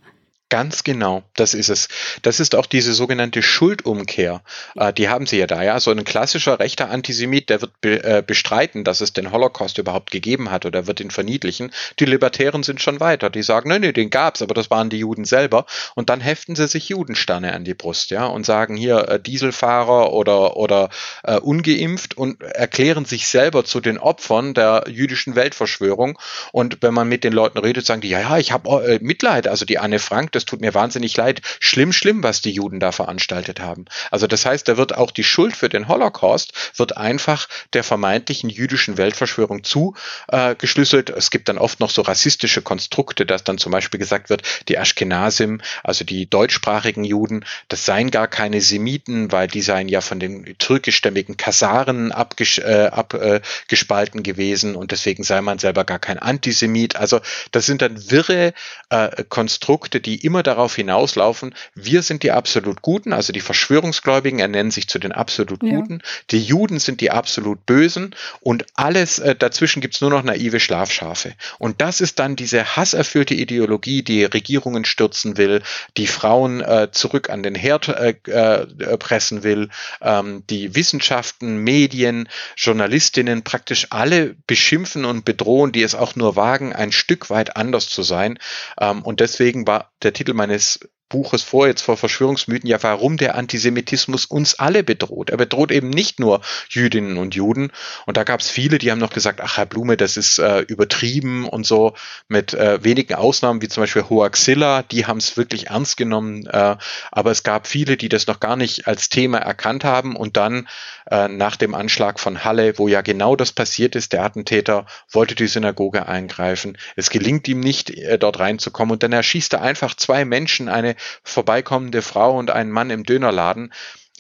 Ganz genau, das ist es. Das ist auch diese sogenannte Schuldumkehr. Äh, die haben sie ja da, ja. So ein klassischer rechter Antisemit, der wird be äh, bestreiten, dass es den Holocaust überhaupt gegeben hat oder wird ihn verniedlichen. Die Libertären sind schon weiter. Die sagen, nein, nein, den gab's, aber das waren die Juden selber. Und dann heften sie sich Judensterne an die Brust, ja, und sagen hier äh, Dieselfahrer oder, oder äh, ungeimpft und erklären sich selber zu den Opfern der jüdischen Weltverschwörung. Und wenn man mit den Leuten redet, sagen die, ja, ja, ich habe äh, Mitleid. Also die Anne Frank, das tut mir wahnsinnig leid. Schlimm, schlimm, was die Juden da veranstaltet haben. Also das heißt, da wird auch die Schuld für den Holocaust wird einfach der vermeintlichen jüdischen Weltverschwörung zugeschlüsselt. Äh, es gibt dann oft noch so rassistische Konstrukte, dass dann zum Beispiel gesagt wird, die Ashkenazim, also die deutschsprachigen Juden, das seien gar keine Semiten, weil die seien ja von den türkischstämmigen Kasaren abgespalten äh, gewesen und deswegen sei man selber gar kein Antisemit. Also das sind dann wirre äh, Konstrukte, die immer immer darauf hinauslaufen, wir sind die absolut Guten, also die Verschwörungsgläubigen ernennen sich zu den absolut Guten, ja. die Juden sind die absolut Bösen und alles äh, dazwischen gibt's nur noch naive Schlafschafe. Und das ist dann diese hasserfüllte Ideologie, die Regierungen stürzen will, die Frauen äh, zurück an den Herd äh, äh, pressen will, ähm, die Wissenschaften, Medien, Journalistinnen praktisch alle beschimpfen und bedrohen, die es auch nur wagen, ein Stück weit anders zu sein. Ähm, und deswegen war der Titel meines Buches vor, jetzt vor Verschwörungsmythen, ja, warum der Antisemitismus uns alle bedroht. Er bedroht eben nicht nur Jüdinnen und Juden. Und da gab es viele, die haben noch gesagt, ach Herr Blume, das ist äh, übertrieben und so, mit äh, wenigen Ausnahmen, wie zum Beispiel Hoaxilla, die haben es wirklich ernst genommen. Äh, aber es gab viele, die das noch gar nicht als Thema erkannt haben. Und dann äh, nach dem Anschlag von Halle, wo ja genau das passiert ist, der Attentäter wollte die Synagoge eingreifen. Es gelingt ihm nicht, äh, dort reinzukommen. Und dann erschießt er einfach zwei Menschen, eine vorbeikommende Frau und einen Mann im Dönerladen.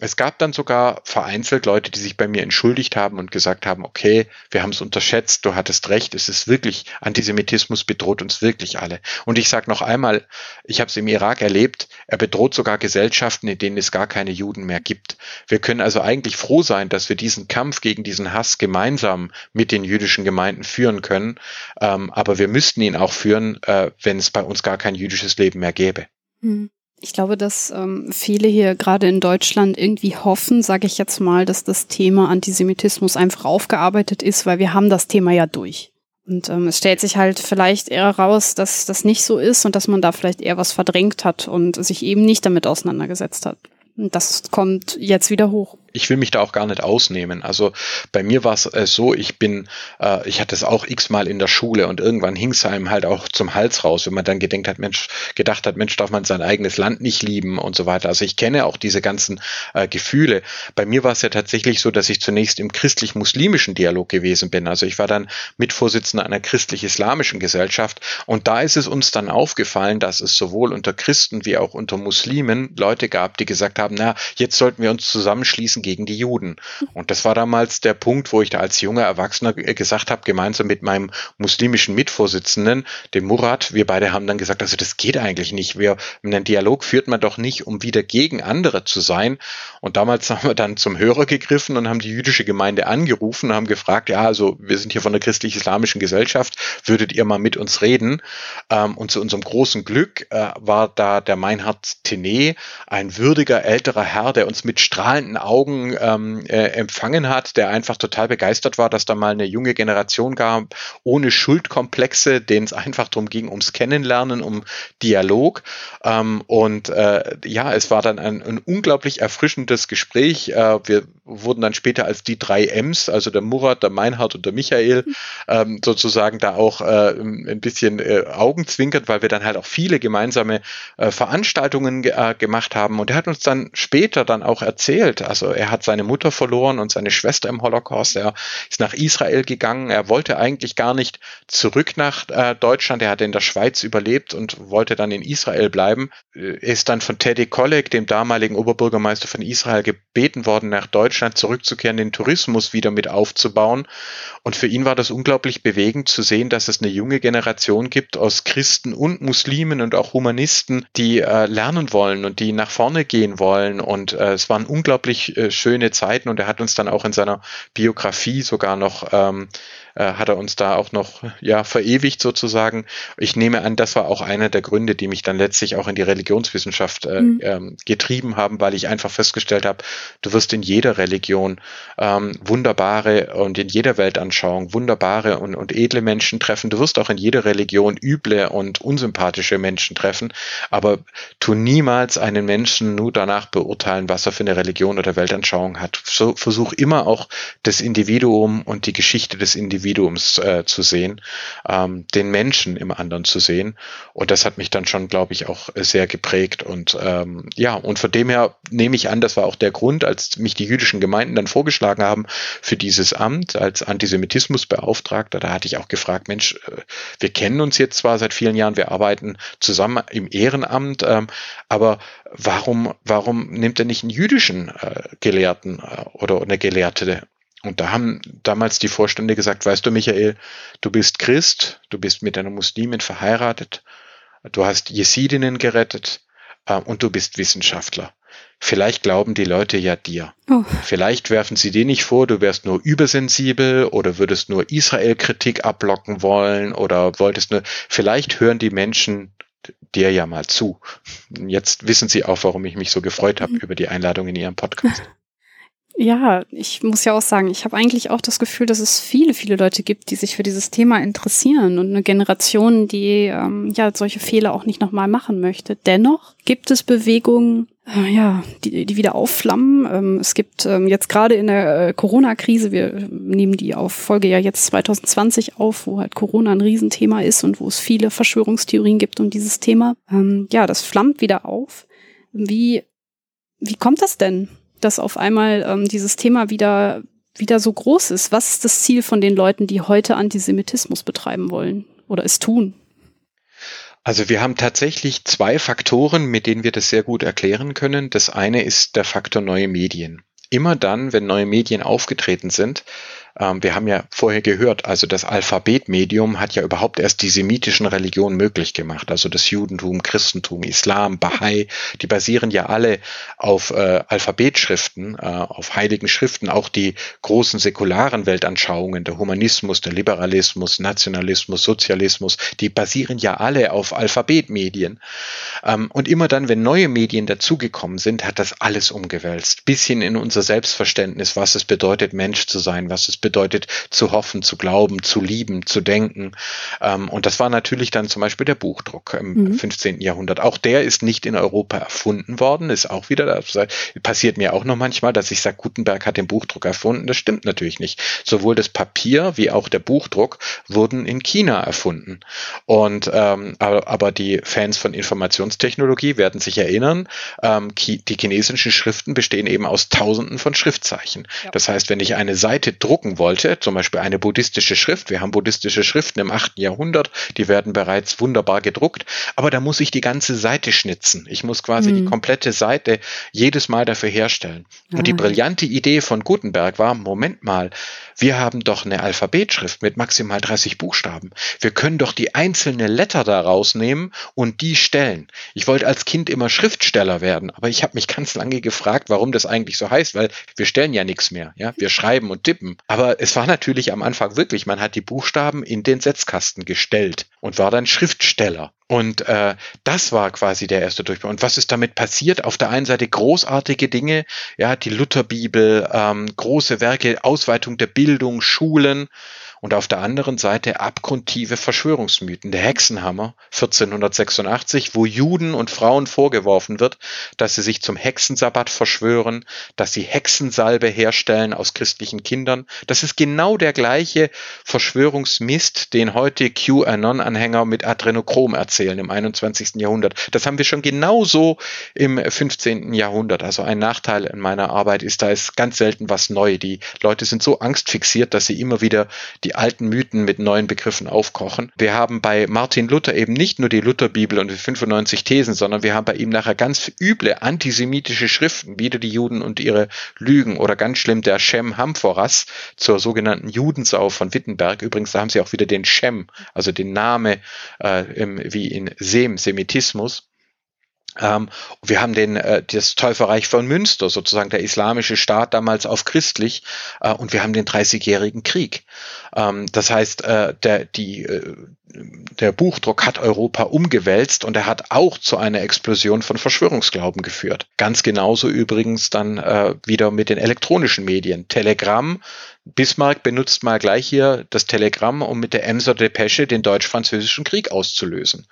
Es gab dann sogar vereinzelt Leute, die sich bei mir entschuldigt haben und gesagt haben, okay, wir haben es unterschätzt, du hattest recht, es ist wirklich, Antisemitismus bedroht uns wirklich alle. Und ich sage noch einmal, ich habe es im Irak erlebt, er bedroht sogar Gesellschaften, in denen es gar keine Juden mehr gibt. Wir können also eigentlich froh sein, dass wir diesen Kampf gegen diesen Hass gemeinsam mit den jüdischen Gemeinden führen können, ähm, aber wir müssten ihn auch führen, äh, wenn es bei uns gar kein jüdisches Leben mehr gäbe. Hm. Ich glaube, dass ähm, viele hier gerade in Deutschland irgendwie hoffen, sage ich jetzt mal, dass das Thema Antisemitismus einfach aufgearbeitet ist, weil wir haben das Thema ja durch. Und ähm, es stellt sich halt vielleicht eher raus, dass das nicht so ist und dass man da vielleicht eher was verdrängt hat und sich eben nicht damit auseinandergesetzt hat. Und das kommt jetzt wieder hoch ich will mich da auch gar nicht ausnehmen. Also bei mir war es äh, so, ich bin, äh, ich hatte es auch x-mal in der Schule und irgendwann hing es einem halt auch zum Hals raus, wenn man dann gedenkt hat, Mensch, gedacht hat, Mensch, darf man sein eigenes Land nicht lieben und so weiter. Also ich kenne auch diese ganzen äh, Gefühle. Bei mir war es ja tatsächlich so, dass ich zunächst im christlich-muslimischen Dialog gewesen bin. Also ich war dann Mitvorsitzender einer christlich-islamischen Gesellschaft und da ist es uns dann aufgefallen, dass es sowohl unter Christen wie auch unter Muslimen Leute gab, die gesagt haben, na, jetzt sollten wir uns zusammenschließen gegen die Juden. Und das war damals der Punkt, wo ich da als junger Erwachsener gesagt habe, gemeinsam mit meinem muslimischen Mitvorsitzenden, dem Murat, wir beide haben dann gesagt, also das geht eigentlich nicht. Wir, einen Dialog führt man doch nicht, um wieder gegen andere zu sein. Und damals haben wir dann zum Hörer gegriffen und haben die jüdische Gemeinde angerufen und haben gefragt, ja, also wir sind hier von der christlich-islamischen Gesellschaft, würdet ihr mal mit uns reden? Ähm, und zu unserem großen Glück äh, war da der Meinhard Tenet, ein würdiger älterer Herr, der uns mit strahlenden Augen Augen ähm, äh, empfangen hat, der einfach total begeistert war, dass da mal eine junge Generation gab, ohne Schuldkomplexe, denen es einfach darum ging, ums Kennenlernen, um Dialog. Ähm, und äh, ja, es war dann ein, ein unglaublich erfrischendes Gespräch. Äh, wir wurden dann später als die drei M's, also der Murat, der Meinhard und der Michael, ähm, sozusagen da auch äh, ein bisschen äh, Augenzwinkert, weil wir dann halt auch viele gemeinsame äh, Veranstaltungen ge gemacht haben. Und er hat uns dann später dann auch erzählt, also er hat seine Mutter verloren und seine Schwester im Holocaust. Er ist nach Israel gegangen. Er wollte eigentlich gar nicht zurück nach äh, Deutschland. Er hatte in der Schweiz überlebt und wollte dann in Israel bleiben. Er ist dann von Teddy Kollek, dem damaligen Oberbürgermeister von Israel, gebeten worden, nach Deutschland zurückzukehren, den Tourismus wieder mit aufzubauen. Und für ihn war das unglaublich bewegend zu sehen, dass es eine junge Generation gibt aus Christen und Muslimen und auch Humanisten, die äh, lernen wollen und die nach vorne gehen wollen. Und äh, es waren unglaublich äh, schöne Zeiten und er hat uns dann auch in seiner Biografie sogar noch ähm, äh, hat er uns da auch noch ja verewigt sozusagen. Ich nehme an, das war auch einer der Gründe, die mich dann letztlich auch in die Religionswissenschaft äh, mhm. ähm, getrieben haben, weil ich einfach festgestellt habe, du wirst in jeder Religion ähm, wunderbare und in jeder Weltanschauung wunderbare und, und edle Menschen treffen. Du wirst auch in jeder Religion üble und unsympathische Menschen treffen, aber tu niemals einen Menschen nur danach beurteilen, was er für eine Religion oder Weltanschauung hat. So, versuch immer auch das Individuum und die Geschichte des Individuums Individuums äh, zu sehen, ähm, den Menschen im anderen zu sehen. Und das hat mich dann schon, glaube ich, auch sehr geprägt. Und ähm, ja, und von dem her nehme ich an, das war auch der Grund, als mich die jüdischen Gemeinden dann vorgeschlagen haben für dieses Amt als Antisemitismusbeauftragter. Da hatte ich auch gefragt, Mensch, äh, wir kennen uns jetzt zwar seit vielen Jahren, wir arbeiten zusammen im Ehrenamt, ähm, aber warum, warum nimmt er nicht einen jüdischen äh, Gelehrten äh, oder eine Gelehrte und da haben damals die Vorstände gesagt, weißt du, Michael, du bist Christ, du bist mit einer Muslimin verheiratet, du hast Jesidinnen gerettet äh, und du bist Wissenschaftler. Vielleicht glauben die Leute ja dir. Oh. Vielleicht werfen sie dir nicht vor, du wärst nur übersensibel oder würdest nur Israel-Kritik abblocken wollen oder wolltest nur, vielleicht hören die Menschen dir ja mal zu. Jetzt wissen sie auch, warum ich mich so gefreut habe mhm. über die Einladung in ihrem Podcast. Ja, ich muss ja auch sagen, ich habe eigentlich auch das Gefühl, dass es viele, viele Leute gibt, die sich für dieses Thema interessieren und eine Generation, die ähm, ja solche Fehler auch nicht nochmal machen möchte. Dennoch gibt es Bewegungen, äh, ja, die, die wieder aufflammen. Ähm, es gibt ähm, jetzt gerade in der äh, Corona-Krise, wir nehmen die auf Folge ja jetzt 2020 auf, wo halt Corona ein Riesenthema ist und wo es viele Verschwörungstheorien gibt um dieses Thema. Ähm, ja, das flammt wieder auf. Wie, wie kommt das denn? Dass auf einmal ähm, dieses Thema wieder, wieder so groß ist. Was ist das Ziel von den Leuten, die heute Antisemitismus betreiben wollen oder es tun? Also wir haben tatsächlich zwei Faktoren, mit denen wir das sehr gut erklären können. Das eine ist der Faktor neue Medien. Immer dann, wenn neue Medien aufgetreten sind, ähm, wir haben ja vorher gehört, also das Alphabetmedium hat ja überhaupt erst die semitischen Religionen möglich gemacht. Also das Judentum, Christentum, Islam, Bahai, die basieren ja alle auf äh, Alphabetschriften, äh, auf heiligen Schriften. Auch die großen säkularen Weltanschauungen, der Humanismus, der Liberalismus, Nationalismus, Sozialismus, die basieren ja alle auf Alphabetmedien. Ähm, und immer dann, wenn neue Medien dazugekommen sind, hat das alles umgewälzt. Bisschen in unser Selbstverständnis, was es bedeutet, Mensch zu sein, was es bedeutet zu hoffen, zu glauben, zu lieben, zu denken. Ähm, und das war natürlich dann zum Beispiel der Buchdruck im mhm. 15. Jahrhundert. Auch der ist nicht in Europa erfunden worden, ist auch wieder, das passiert mir auch noch manchmal, dass ich sage, Gutenberg hat den Buchdruck erfunden. Das stimmt natürlich nicht. Sowohl das Papier wie auch der Buchdruck wurden in China erfunden. Und ähm, aber, die Fans von Informationstechnologie werden sich erinnern, ähm, die chinesischen Schriften bestehen eben aus Tausenden von Schriftzeichen. Ja. Das heißt, wenn ich eine Seite drucken drucken wollte, zum Beispiel eine buddhistische Schrift, wir haben buddhistische Schriften im 8. Jahrhundert, die werden bereits wunderbar gedruckt, aber da muss ich die ganze Seite schnitzen. Ich muss quasi mhm. die komplette Seite jedes Mal dafür herstellen. Und ah. die brillante Idee von Gutenberg war, Moment mal, wir haben doch eine Alphabetschrift mit maximal 30 Buchstaben. Wir können doch die einzelnen Letter da rausnehmen und die stellen. Ich wollte als Kind immer Schriftsteller werden, aber ich habe mich ganz lange gefragt, warum das eigentlich so heißt, weil wir stellen ja nichts mehr. Ja, wir schreiben und tippen. Aber es war natürlich am Anfang wirklich, man hat die Buchstaben in den Setzkasten gestellt und war dann Schriftsteller. Und äh, das war quasi der erste Durchbruch. Und was ist damit passiert? Auf der einen Seite großartige Dinge, ja, die Lutherbibel, ähm, große Werke, Ausweitung der Bildung, Schulen, und auf der anderen Seite abgrundtiefe Verschwörungsmythen. Der Hexenhammer 1486, wo Juden und Frauen vorgeworfen wird, dass sie sich zum Hexensabbat verschwören, dass sie Hexensalbe herstellen aus christlichen Kindern. Das ist genau der gleiche Verschwörungsmist, den heute QAnon-Anhänger mit Adrenochrom erzählen im 21. Jahrhundert. Das haben wir schon genauso im 15. Jahrhundert. Also ein Nachteil in meiner Arbeit ist, da ist ganz selten was neu. Die Leute sind so angstfixiert, dass sie immer wieder die alten Mythen mit neuen Begriffen aufkochen. Wir haben bei Martin Luther eben nicht nur die Lutherbibel und die 95 Thesen, sondern wir haben bei ihm nachher ganz üble antisemitische Schriften, wieder die Juden und ihre Lügen oder ganz schlimm der Shem Hamphoras zur sogenannten Judensau von Wittenberg. Übrigens, da haben sie auch wieder den Shem, also den Name äh, im, wie in Sem, Semitismus. Ähm, wir haben den, äh, das Täuferreich von Münster, sozusagen der islamische Staat damals auf christlich, äh, und wir haben den Dreißigjährigen Krieg. Ähm, das heißt, äh, der, die, äh, der Buchdruck hat Europa umgewälzt und er hat auch zu einer Explosion von Verschwörungsglauben geführt. Ganz genauso übrigens dann äh, wieder mit den elektronischen Medien. Telegram Bismarck benutzt mal gleich hier das Telegramm, um mit der Emser Depesche den deutsch-französischen Krieg auszulösen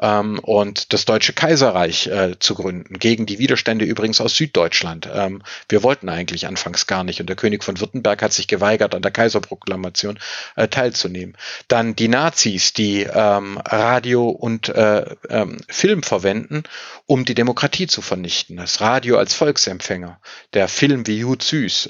ähm, und das Deutsche Kaiserreich äh, zu gründen, gegen die Widerstände übrigens aus Süddeutschland. Ähm, wir wollten eigentlich anfangs gar nicht und der König von Württemberg hat sich geweigert, an der Kaiserproklamation äh, teilzunehmen. Dann die Nazis, die ähm, Radio und äh, ähm, Film verwenden, um die Demokratie zu vernichten. Das Radio als Volksempfänger, der Film wie Jud Süß,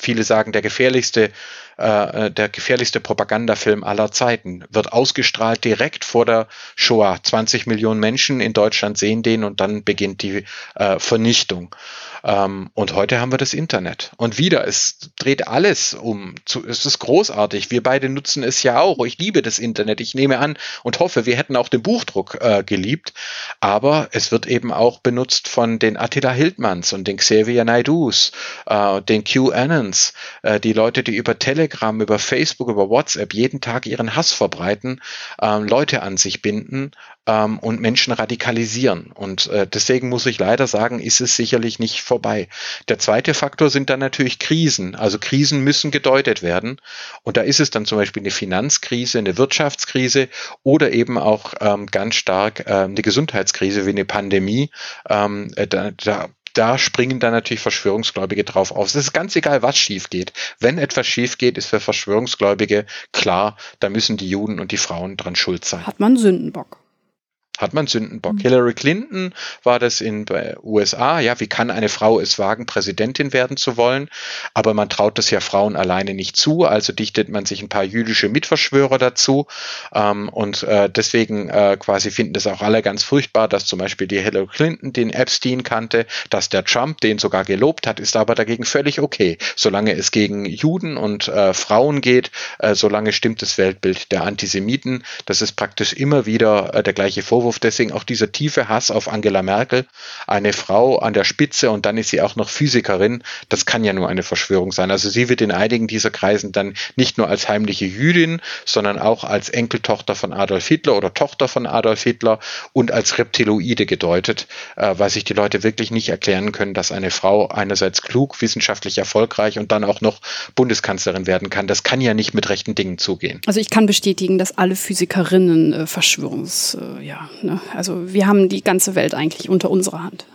viele sagen, der gefährlichste äh, der gefährlichste Propagandafilm aller Zeiten, wird ausgestrahlt direkt vor der Shoah. 20 Millionen Menschen in Deutschland sehen den und dann beginnt die äh, Vernichtung. Ähm, und heute haben wir das Internet. Und wieder, es dreht alles um. Zu, es ist großartig. Wir beide nutzen es ja auch. Ich liebe das Internet. Ich nehme an und hoffe, wir hätten auch den Buchdruck äh, geliebt. Aber es wird eben auch benutzt von den Attila Hildmanns und den Xavier Naidus, äh, den QAnons, äh, die Leute, die über Telegram Telegram, über Facebook, über WhatsApp jeden Tag ihren Hass verbreiten, ähm, Leute an sich binden ähm, und Menschen radikalisieren. Und äh, deswegen muss ich leider sagen, ist es sicherlich nicht vorbei. Der zweite Faktor sind dann natürlich Krisen. Also Krisen müssen gedeutet werden. Und da ist es dann zum Beispiel eine Finanzkrise, eine Wirtschaftskrise oder eben auch ähm, ganz stark äh, eine Gesundheitskrise wie eine Pandemie. Ähm, äh, da, da da springen dann natürlich Verschwörungsgläubige drauf auf. Es ist ganz egal, was schief geht. Wenn etwas schief geht, ist für Verschwörungsgläubige klar, da müssen die Juden und die Frauen dran schuld sein. Hat man Sündenbock hat man Sündenbock. Mhm. Hillary Clinton war das in den USA. Ja, wie kann eine Frau es wagen, Präsidentin werden zu wollen? Aber man traut das ja Frauen alleine nicht zu. Also dichtet man sich ein paar jüdische Mitverschwörer dazu. Ähm, und äh, deswegen äh, quasi finden das auch alle ganz furchtbar, dass zum Beispiel die Hillary Clinton den Epstein kannte, dass der Trump den sogar gelobt hat, ist aber dagegen völlig okay. Solange es gegen Juden und äh, Frauen geht, äh, solange stimmt das Weltbild der Antisemiten. Das ist praktisch immer wieder äh, der gleiche Vorwurf Vorwurf, deswegen auch dieser tiefe Hass auf Angela Merkel, eine Frau an der Spitze und dann ist sie auch noch Physikerin. Das kann ja nur eine Verschwörung sein. Also sie wird in einigen dieser Kreisen dann nicht nur als heimliche Jüdin, sondern auch als Enkeltochter von Adolf Hitler oder Tochter von Adolf Hitler und als Reptiloide gedeutet, äh, weil sich die Leute wirklich nicht erklären können, dass eine Frau einerseits klug, wissenschaftlich erfolgreich und dann auch noch Bundeskanzlerin werden kann. Das kann ja nicht mit rechten Dingen zugehen. Also ich kann bestätigen, dass alle Physikerinnen äh, Verschwörungs, äh, ja, Ne? Also wir haben die ganze Welt eigentlich unter unserer Hand.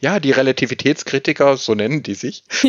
Ja, die Relativitätskritiker, so nennen die sich.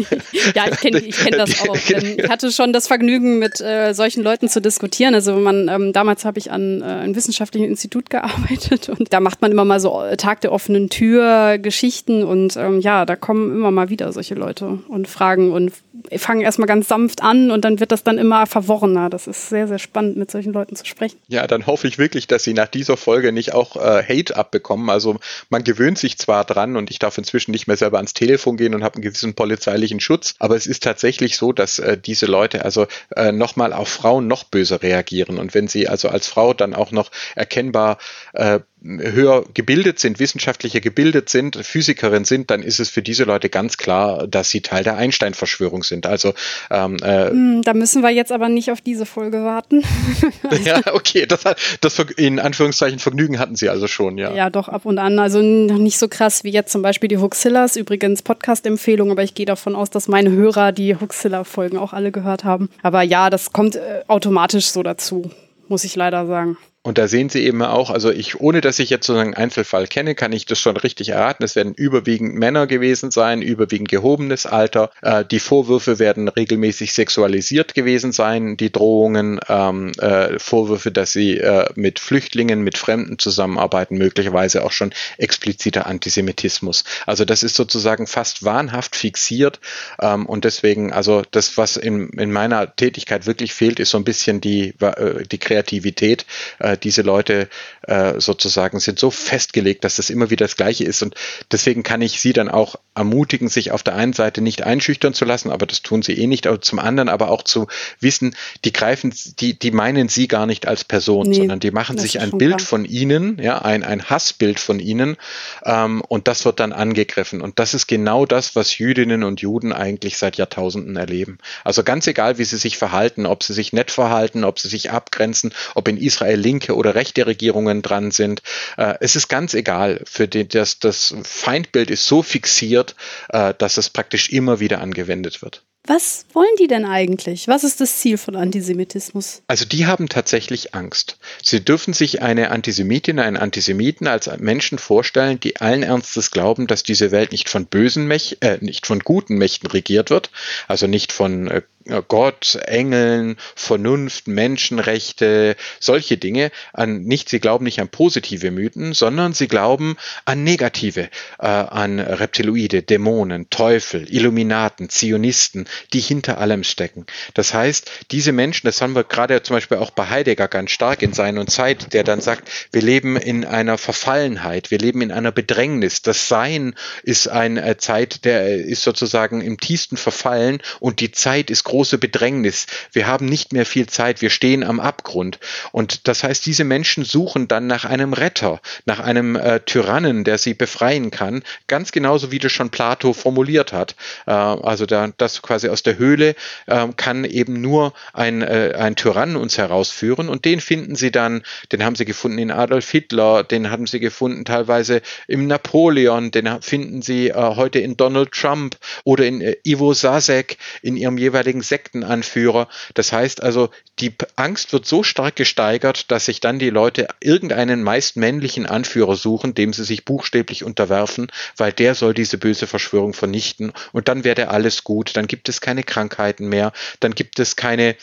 ja, ich kenne ich kenn das auch. ich hatte schon das Vergnügen, mit äh, solchen Leuten zu diskutieren. Also man, ähm, damals habe ich an äh, einem wissenschaftlichen Institut gearbeitet und da macht man immer mal so äh, Tag der offenen Tür Geschichten und ähm, ja, da kommen immer mal wieder solche Leute und fragen und fangen erstmal ganz sanft an und dann wird das dann immer verworrener. Das ist sehr, sehr spannend, mit solchen Leuten zu sprechen. Ja, dann hoffe ich wirklich, dass Sie nach dieser Folge nicht auch äh, Hate abbekommen. Also man gewöhnt sich zwar dran und ich darf inzwischen nicht mehr selber ans Telefon gehen und habe einen gewissen polizeilichen Schutz, aber es ist tatsächlich so, dass äh, diese Leute also äh, nochmal auf Frauen noch böser reagieren. Und wenn sie also als Frau dann auch noch erkennbar äh, höher gebildet sind, wissenschaftlicher gebildet sind, Physikerin sind, dann ist es für diese Leute ganz klar, dass sie Teil der Einstein-Verschwörung sind. Also ähm, äh, hm, da müssen wir jetzt aber nicht auf diese Folge warten. ja, okay, das, das in Anführungszeichen Vergnügen hatten sie also schon, ja. Ja, doch ab und an. Also noch nicht so krass wie jetzt zum Beispiel die Huxillas. Übrigens Podcast-Empfehlung, aber ich gehe davon aus, dass meine Hörer die Huxilla-Folgen auch alle gehört haben. Aber ja, das kommt äh, automatisch so dazu, muss ich leider sagen. Und da sehen Sie eben auch, also ich, ohne dass ich jetzt so einen Einzelfall kenne, kann ich das schon richtig erraten. Es werden überwiegend Männer gewesen sein, überwiegend gehobenes Alter. Äh, die Vorwürfe werden regelmäßig sexualisiert gewesen sein, die Drohungen, ähm, äh, Vorwürfe, dass sie äh, mit Flüchtlingen, mit Fremden zusammenarbeiten, möglicherweise auch schon expliziter Antisemitismus. Also das ist sozusagen fast wahnhaft fixiert. Ähm, und deswegen, also das, was in, in meiner Tätigkeit wirklich fehlt, ist so ein bisschen die, äh, die Kreativität äh, diese Leute äh, sozusagen sind so festgelegt, dass das immer wieder das Gleiche ist. Und deswegen kann ich sie dann auch ermutigen, sich auf der einen Seite nicht einschüchtern zu lassen, aber das tun sie eh nicht, aber zum anderen aber auch zu wissen, die greifen, die, die meinen sie gar nicht als Person, nee, sondern die machen sich ein Bild klar. von ihnen, ja, ein, ein Hassbild von ihnen, ähm, und das wird dann angegriffen. Und das ist genau das, was Jüdinnen und Juden eigentlich seit Jahrtausenden erleben. Also ganz egal, wie sie sich verhalten, ob sie sich nett verhalten, ob sie sich abgrenzen, ob in Israel linke linke oder rechte Regierungen dran sind. Äh, es ist ganz egal. Für die, das, das Feindbild ist so fixiert, äh, dass es praktisch immer wieder angewendet wird. Was wollen die denn eigentlich? Was ist das Ziel von Antisemitismus? Also die haben tatsächlich Angst. Sie dürfen sich eine Antisemitin, einen Antisemiten als Menschen vorstellen, die allen Ernstes glauben, dass diese Welt nicht von bösen Mächten, äh, nicht von guten Mächten regiert wird, also nicht von äh, Gott, Engeln, Vernunft, Menschenrechte, solche Dinge. An nicht, sie glauben nicht an positive Mythen, sondern sie glauben an negative, äh, an Reptiloide, Dämonen, Teufel, Illuminaten, Zionisten, die hinter allem stecken. Das heißt, diese Menschen, das haben wir gerade zum Beispiel auch bei Heidegger ganz stark in Sein und Zeit, der dann sagt, wir leben in einer Verfallenheit, wir leben in einer Bedrängnis. Das Sein ist eine Zeit, der ist sozusagen im tiefsten Verfallen und die Zeit ist große Bedrängnis. Wir haben nicht mehr viel Zeit, wir stehen am Abgrund. Und das heißt, diese Menschen suchen dann nach einem Retter, nach einem äh, Tyrannen, der sie befreien kann, ganz genauso wie das schon Plato formuliert hat. Äh, also da, das quasi aus der Höhle äh, kann eben nur ein, äh, ein Tyrann uns herausführen und den finden sie dann, den haben sie gefunden in Adolf Hitler, den haben sie gefunden teilweise im Napoleon, den finden sie äh, heute in Donald Trump oder in äh, Ivo Sasek, in ihrem jeweiligen Sektenanführer. Das heißt also, die Angst wird so stark gesteigert, dass sich dann die Leute irgendeinen meist männlichen Anführer suchen, dem sie sich buchstäblich unterwerfen, weil der soll diese böse Verschwörung vernichten. Und dann wäre alles gut, dann gibt es keine Krankheiten mehr, dann gibt es keine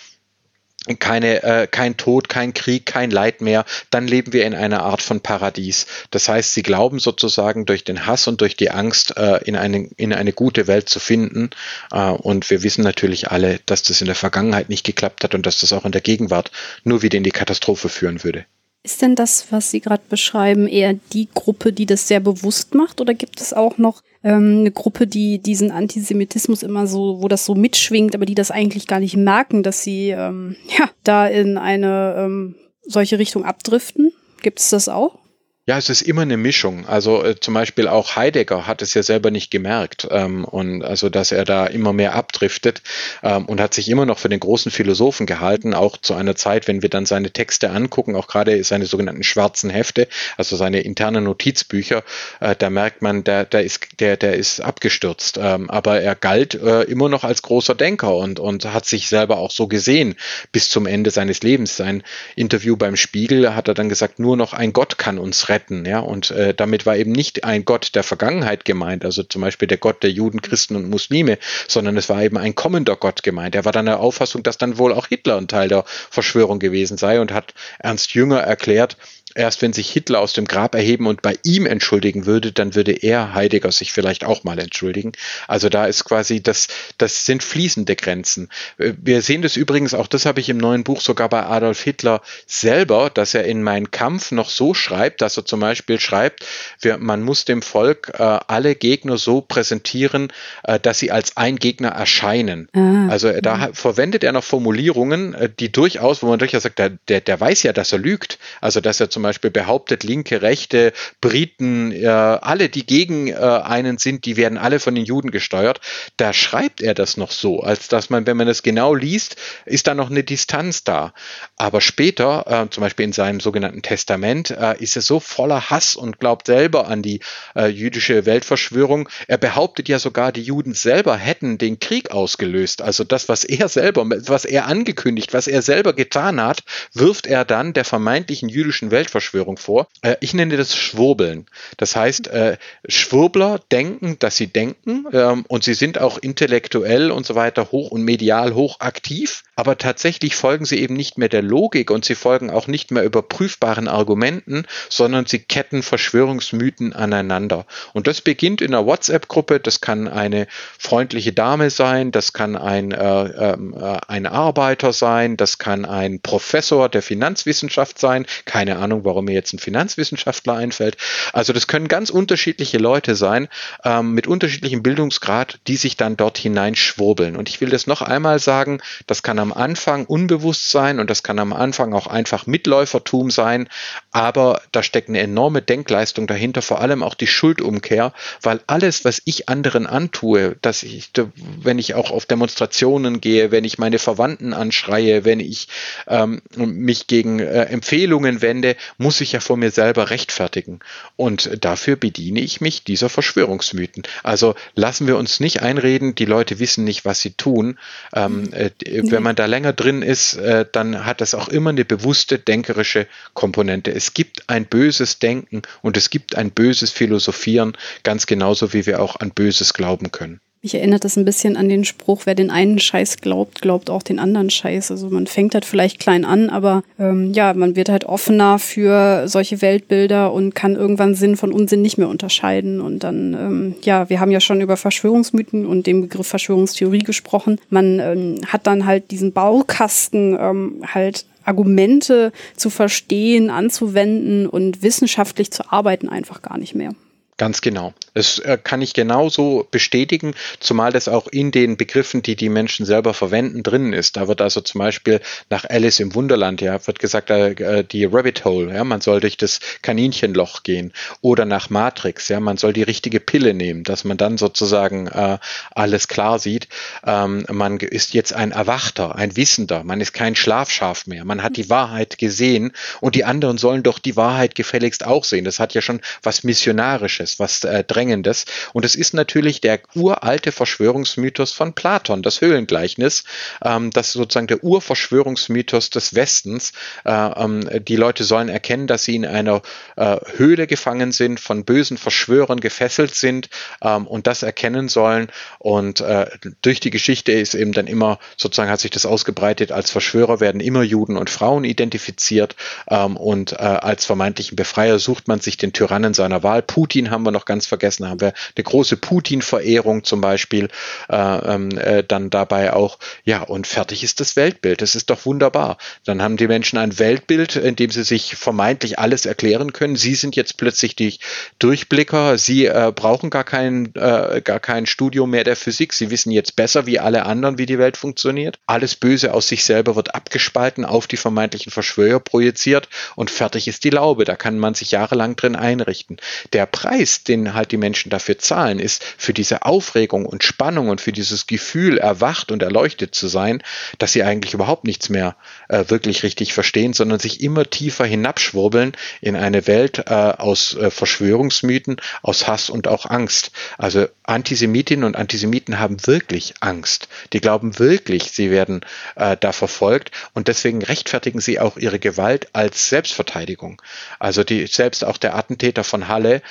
keine, äh, kein Tod, kein Krieg, kein Leid mehr, dann leben wir in einer Art von Paradies. Das heißt, sie glauben sozusagen durch den Hass und durch die Angst äh, in, eine, in eine gute Welt zu finden. Äh, und wir wissen natürlich alle, dass das in der Vergangenheit nicht geklappt hat und dass das auch in der Gegenwart nur wieder in die Katastrophe führen würde. Ist denn das, was Sie gerade beschreiben, eher die Gruppe, die das sehr bewusst macht? Oder gibt es auch noch ähm, eine Gruppe, die diesen Antisemitismus immer so, wo das so mitschwingt, aber die das eigentlich gar nicht merken, dass sie ähm, ja da in eine ähm, solche Richtung abdriften? Gibt es das auch? Ja, es ist immer eine Mischung. Also äh, zum Beispiel auch Heidegger hat es ja selber nicht gemerkt ähm, und also dass er da immer mehr abdriftet ähm, und hat sich immer noch für den großen Philosophen gehalten, auch zu einer Zeit, wenn wir dann seine Texte angucken, auch gerade seine sogenannten schwarzen Hefte, also seine internen Notizbücher, äh, da merkt man, der, der ist, der, der ist abgestürzt. Ähm, aber er galt äh, immer noch als großer Denker und und hat sich selber auch so gesehen bis zum Ende seines Lebens. Sein Interview beim Spiegel hat er dann gesagt, nur noch ein Gott kann uns retten retten. Ja? Und äh, damit war eben nicht ein Gott der Vergangenheit gemeint, also zum Beispiel der Gott der Juden, Christen und Muslime, sondern es war eben ein kommender Gott gemeint. Er war dann der Auffassung, dass dann wohl auch Hitler ein Teil der Verschwörung gewesen sei und hat Ernst Jünger erklärt, Erst wenn sich Hitler aus dem Grab erheben und bei ihm entschuldigen würde, dann würde er, Heidegger, sich vielleicht auch mal entschuldigen. Also da ist quasi, das, das sind fließende Grenzen. Wir sehen das übrigens, auch das habe ich im neuen Buch sogar bei Adolf Hitler selber, dass er in Mein Kampf noch so schreibt, dass er zum Beispiel schreibt, wir, man muss dem Volk äh, alle Gegner so präsentieren, äh, dass sie als ein Gegner erscheinen. Ah, also äh, da ja. verwendet er noch Formulierungen, äh, die durchaus, wo man durchaus sagt, der, der, der weiß ja, dass er lügt. Also dass er zum zum Beispiel behauptet, linke, rechte, Briten, äh, alle, die gegen äh, einen sind, die werden alle von den Juden gesteuert. Da schreibt er das noch so, als dass man, wenn man das genau liest, ist da noch eine Distanz da. Aber später, äh, zum Beispiel in seinem sogenannten Testament, äh, ist er so voller Hass und glaubt selber an die äh, jüdische Weltverschwörung. Er behauptet ja sogar, die Juden selber hätten den Krieg ausgelöst. Also das, was er selber, was er angekündigt, was er selber getan hat, wirft er dann der vermeintlichen jüdischen Welt Weltverschwörung vor. Äh, ich nenne das Schwurbeln. Das heißt, äh, Schwurbler denken, dass sie denken ähm, und sie sind auch intellektuell und so weiter hoch und medial hoch aktiv, aber tatsächlich folgen sie eben nicht mehr der Logik und sie folgen auch nicht mehr überprüfbaren Argumenten, sondern sie ketten Verschwörungsmythen aneinander. Und das beginnt in einer WhatsApp-Gruppe, das kann eine freundliche Dame sein, das kann ein, äh, ähm, äh, ein Arbeiter sein, das kann ein Professor der Finanzwissenschaft sein, keine Ahnung, warum mir jetzt ein Finanzwissenschaftler einfällt. Also das können ganz unterschiedliche Leute sein, ähm, mit unterschiedlichem Bildungsgrad, die sich dann dort hineinschwurbeln. Und ich will das noch einmal sagen, das kann am Anfang unbewusst sein und das kann am Anfang auch einfach Mitläufertum sein, aber da steckt eine enorme Denkleistung dahinter, vor allem auch die Schuldumkehr, weil alles, was ich anderen antue, dass ich, wenn ich auch auf Demonstrationen gehe, wenn ich meine Verwandten anschreie, wenn ich ähm, mich gegen äh, Empfehlungen wende, muss ich ja vor mir selber rechtfertigen. Und dafür bediene ich mich dieser Verschwörungsmythen. Also lassen wir uns nicht einreden, die Leute wissen nicht, was sie tun. Ähm, mhm. äh, wenn man da länger drin ist, äh, dann hat das auch immer eine bewusste denkerische Komponente. Es gibt ein böses Denken und es gibt ein böses Philosophieren, ganz genauso wie wir auch an Böses glauben können. Mich erinnert das ein bisschen an den Spruch, wer den einen Scheiß glaubt, glaubt auch den anderen Scheiß. Also man fängt halt vielleicht klein an, aber ähm, ja, man wird halt offener für solche Weltbilder und kann irgendwann Sinn von Unsinn nicht mehr unterscheiden. Und dann, ähm, ja, wir haben ja schon über Verschwörungsmythen und den Begriff Verschwörungstheorie gesprochen. Man ähm, hat dann halt diesen Baukasten ähm, halt Argumente zu verstehen, anzuwenden und wissenschaftlich zu arbeiten einfach gar nicht mehr. Ganz genau. Das äh, kann ich genauso bestätigen, zumal das auch in den Begriffen, die die Menschen selber verwenden, drin ist. Da wird also zum Beispiel nach Alice im Wunderland, ja, wird gesagt, äh, die Rabbit Hole, ja, man soll durch das Kaninchenloch gehen. Oder nach Matrix, ja, man soll die richtige Pille nehmen, dass man dann sozusagen äh, alles klar sieht. Ähm, man ist jetzt ein Erwachter, ein Wissender, man ist kein Schlafschaf mehr. Man hat die Wahrheit gesehen und die anderen sollen doch die Wahrheit gefälligst auch sehen. Das hat ja schon was Missionarisches ist, was äh, Drängendes. Und es ist natürlich der uralte Verschwörungsmythos von Platon, das Höhlengleichnis, ähm, das sozusagen der Urverschwörungsmythos des Westens. Äh, ähm, die Leute sollen erkennen, dass sie in einer äh, Höhle gefangen sind, von bösen Verschwörern gefesselt sind ähm, und das erkennen sollen. Und äh, durch die Geschichte ist eben dann immer, sozusagen hat sich das ausgebreitet, als Verschwörer werden immer Juden und Frauen identifiziert ähm, und äh, als vermeintlichen Befreier sucht man sich den Tyrannen seiner Wahl. Putin haben wir noch ganz vergessen, haben wir eine große Putin-Verehrung zum Beispiel äh, ähm, äh, dann dabei auch. Ja, und fertig ist das Weltbild. Das ist doch wunderbar. Dann haben die Menschen ein Weltbild, in dem sie sich vermeintlich alles erklären können. Sie sind jetzt plötzlich die Durchblicker. Sie äh, brauchen gar kein, äh, gar kein Studium mehr der Physik. Sie wissen jetzt besser wie alle anderen, wie die Welt funktioniert. Alles Böse aus sich selber wird abgespalten, auf die vermeintlichen Verschwörer projiziert und fertig ist die Laube. Da kann man sich jahrelang drin einrichten. Der Preis Preis, den halt die Menschen dafür zahlen, ist für diese Aufregung und Spannung und für dieses Gefühl, erwacht und erleuchtet zu sein, dass sie eigentlich überhaupt nichts mehr äh, wirklich richtig verstehen, sondern sich immer tiefer hinabschwurbeln in eine Welt äh, aus äh, Verschwörungsmythen, aus Hass und auch Angst. Also Antisemitinnen und Antisemiten haben wirklich Angst. Die glauben wirklich, sie werden äh, da verfolgt und deswegen rechtfertigen sie auch ihre Gewalt als Selbstverteidigung. Also die selbst auch der Attentäter von Halle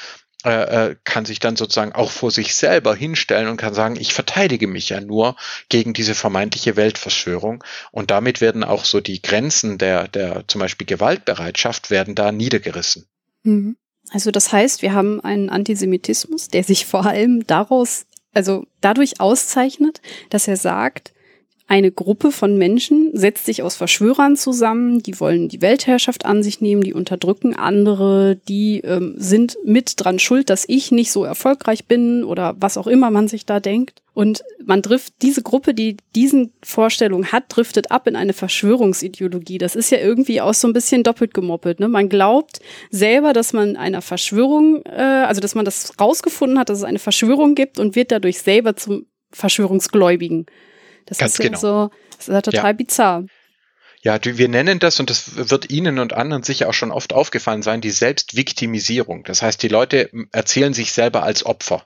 äh, äh, kann sich dann sozusagen auch vor sich selber hinstellen und kann sagen, ich verteidige mich ja nur gegen diese vermeintliche Weltverschwörung. Und damit werden auch so die Grenzen der, der zum Beispiel Gewaltbereitschaft werden da niedergerissen. Mhm. Also das heißt, wir haben einen Antisemitismus, der sich vor allem daraus, also dadurch auszeichnet, dass er sagt, eine Gruppe von Menschen setzt sich aus Verschwörern zusammen, die wollen die Weltherrschaft an sich nehmen, die unterdrücken andere, die ähm, sind mit dran schuld, dass ich nicht so erfolgreich bin oder was auch immer man sich da denkt. Und man trifft diese Gruppe, die diesen Vorstellungen hat, driftet ab in eine Verschwörungsideologie. Das ist ja irgendwie auch so ein bisschen doppelt gemoppelt. Ne? Man glaubt selber, dass man einer Verschwörung, äh, also dass man das rausgefunden hat, dass es eine Verschwörung gibt und wird dadurch selber zum Verschwörungsgläubigen. Das Ganz ist genau. so, das ist ja total ja. bizarr. Ja, wir nennen das, und das wird Ihnen und anderen sicher auch schon oft aufgefallen sein, die Selbstviktimisierung. Das heißt, die Leute erzählen sich selber als Opfer.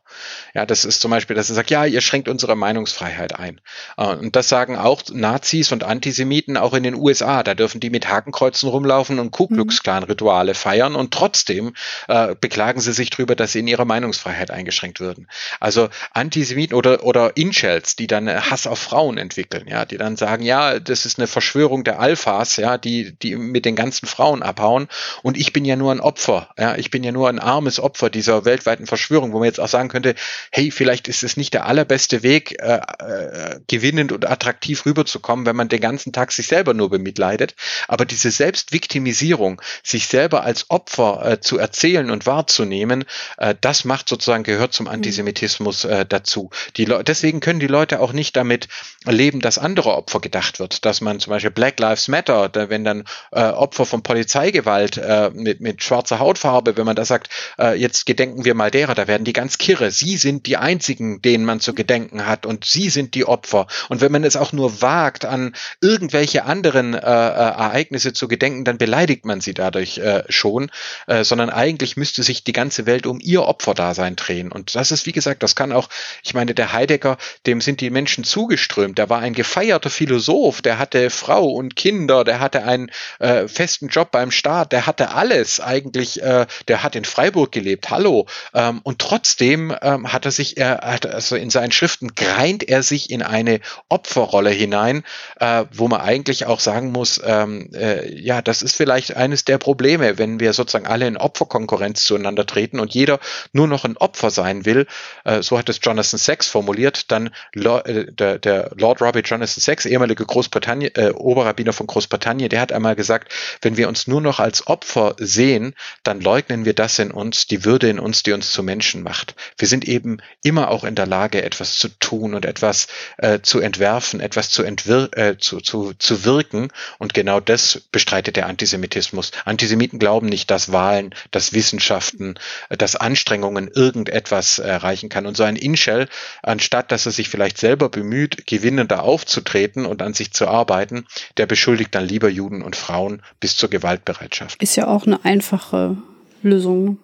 Ja, das ist zum Beispiel, dass sie sagt, ja, ihr schränkt unsere Meinungsfreiheit ein. Äh, und das sagen auch Nazis und Antisemiten auch in den USA. Da dürfen die mit Hakenkreuzen rumlaufen und Ku Klux Klan Rituale feiern und trotzdem äh, beklagen sie sich darüber, dass sie in ihrer Meinungsfreiheit eingeschränkt würden. Also Antisemiten oder, oder Incels, die dann Hass auf Frauen entwickeln, ja, die dann sagen, ja, das ist eine Verschwörung der Alphas, ja, die, die mit den ganzen Frauen abhauen. Und ich bin ja nur ein Opfer, ja, ich bin ja nur ein armes Opfer dieser weltweiten Verschwörung, wo man jetzt auch sagen könnte, hey, vielleicht ist es nicht der allerbeste Weg, äh, äh, gewinnend und attraktiv rüberzukommen, wenn man den ganzen Tag sich selber nur bemitleidet. Aber diese Selbstviktimisierung, sich selber als Opfer äh, zu erzählen und wahrzunehmen, äh, das macht sozusagen, gehört zum mhm. Antisemitismus äh, dazu. Die deswegen können die Leute auch nicht damit leben, dass andere Opfer gedacht wird, dass man zum Beispiel Black Lives Lives Matter, da, wenn dann äh, Opfer von Polizeigewalt äh, mit, mit schwarzer Hautfarbe, wenn man da sagt, äh, jetzt gedenken wir mal derer, da werden die ganz kirre. Sie sind die einzigen, denen man zu gedenken hat und sie sind die Opfer. Und wenn man es auch nur wagt, an irgendwelche anderen äh, äh, Ereignisse zu gedenken, dann beleidigt man sie dadurch äh, schon, äh, sondern eigentlich müsste sich die ganze Welt um ihr Opferdasein drehen. Und das ist, wie gesagt, das kann auch, ich meine, der Heidegger, dem sind die Menschen zugeströmt. Der war ein gefeierter Philosoph, der hatte Frau und Kind Kinder, der hatte einen äh, festen Job beim Staat, der hatte alles eigentlich, äh, der hat in Freiburg gelebt, hallo. Ähm, und trotzdem ähm, hat er sich, er hat also in seinen Schriften greint er sich in eine Opferrolle hinein, äh, wo man eigentlich auch sagen muss, ähm, äh, ja, das ist vielleicht eines der Probleme, wenn wir sozusagen alle in Opferkonkurrenz zueinander treten und jeder nur noch ein Opfer sein will, äh, so hat es Jonathan Sachs formuliert, dann äh, der, der Lord Robert Jonathan Sachs, ehemalige Großbritannien, Oberrabbiner von Großbritannien, der hat einmal gesagt, wenn wir uns nur noch als Opfer sehen, dann leugnen wir das in uns, die Würde in uns, die uns zu Menschen macht. Wir sind eben immer auch in der Lage, etwas zu tun und etwas äh, zu entwerfen, etwas zu, entwir äh, zu, zu, zu wirken. Und genau das bestreitet der Antisemitismus. Antisemiten glauben nicht, dass Wahlen, dass Wissenschaften, äh, dass Anstrengungen irgendetwas erreichen kann. Und so ein Inshell, anstatt dass er sich vielleicht selber bemüht, gewinnender aufzutreten und an sich zu arbeiten, der beschuldigt dann lieber Juden und Frauen bis zur Gewaltbereitschaft. Ist ja auch eine einfache Lösung. Ne?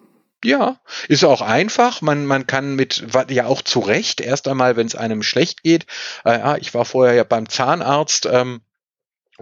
Ja, ist auch einfach. Man, man kann mit, ja auch zu Recht, erst einmal, wenn es einem schlecht geht. Äh, ich war vorher ja beim Zahnarzt. Ähm,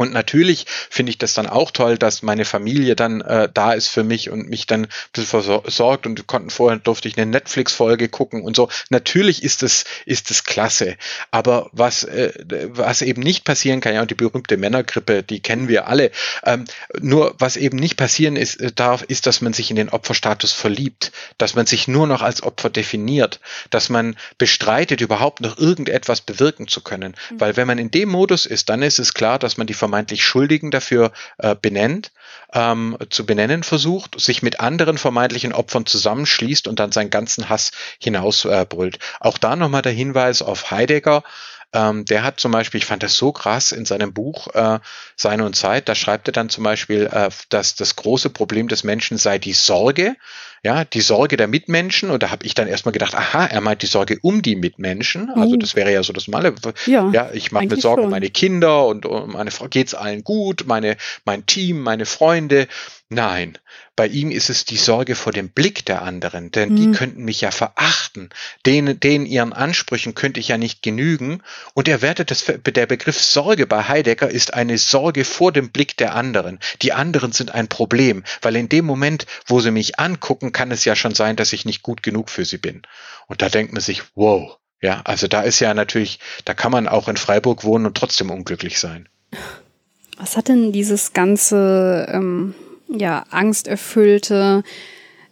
und natürlich finde ich das dann auch toll, dass meine Familie dann äh, da ist für mich und mich dann ein bisschen versorgt und konnten vorher durfte ich eine Netflix-Folge gucken und so. Natürlich ist es ist es klasse, aber was äh, was eben nicht passieren kann, ja und die berühmte Männergrippe, die kennen wir alle. Ähm, nur was eben nicht passieren ist äh, darf, ist, dass man sich in den Opferstatus verliebt, dass man sich nur noch als Opfer definiert, dass man bestreitet, überhaupt noch irgendetwas bewirken zu können, mhm. weil wenn man in dem Modus ist, dann ist es klar, dass man die vermeintlich Schuldigen dafür äh, benennt, ähm, zu benennen versucht, sich mit anderen vermeintlichen Opfern zusammenschließt und dann seinen ganzen Hass hinausbrüllt. Äh, Auch da nochmal der Hinweis auf Heidegger. Ähm, der hat zum Beispiel, ich fand das so krass in seinem Buch äh, Sein und Zeit, da schreibt er dann zum Beispiel, äh, dass das große Problem des Menschen sei die Sorge, ja, die Sorge der Mitmenschen. Und da habe ich dann erstmal gedacht, aha, er meint die Sorge um die Mitmenschen. Also das wäre ja so das Male. Ja, ja ich mache mir Sorgen um meine Kinder und um meine Frau, geht's allen gut, meine, mein Team, meine Freunde. Nein, bei ihm ist es die Sorge vor dem Blick der anderen, denn mhm. die könnten mich ja verachten. Denen, denen ihren Ansprüchen könnte ich ja nicht genügen. Und er wertet das, der Begriff Sorge bei Heidegger ist eine Sorge vor dem Blick der anderen. Die anderen sind ein Problem, weil in dem Moment, wo sie mich angucken, kann es ja schon sein, dass ich nicht gut genug für sie bin. Und da denkt man sich, wow, ja, also da ist ja natürlich, da kann man auch in Freiburg wohnen und trotzdem unglücklich sein. Was hat denn dieses ganze ähm, ja, angsterfüllte,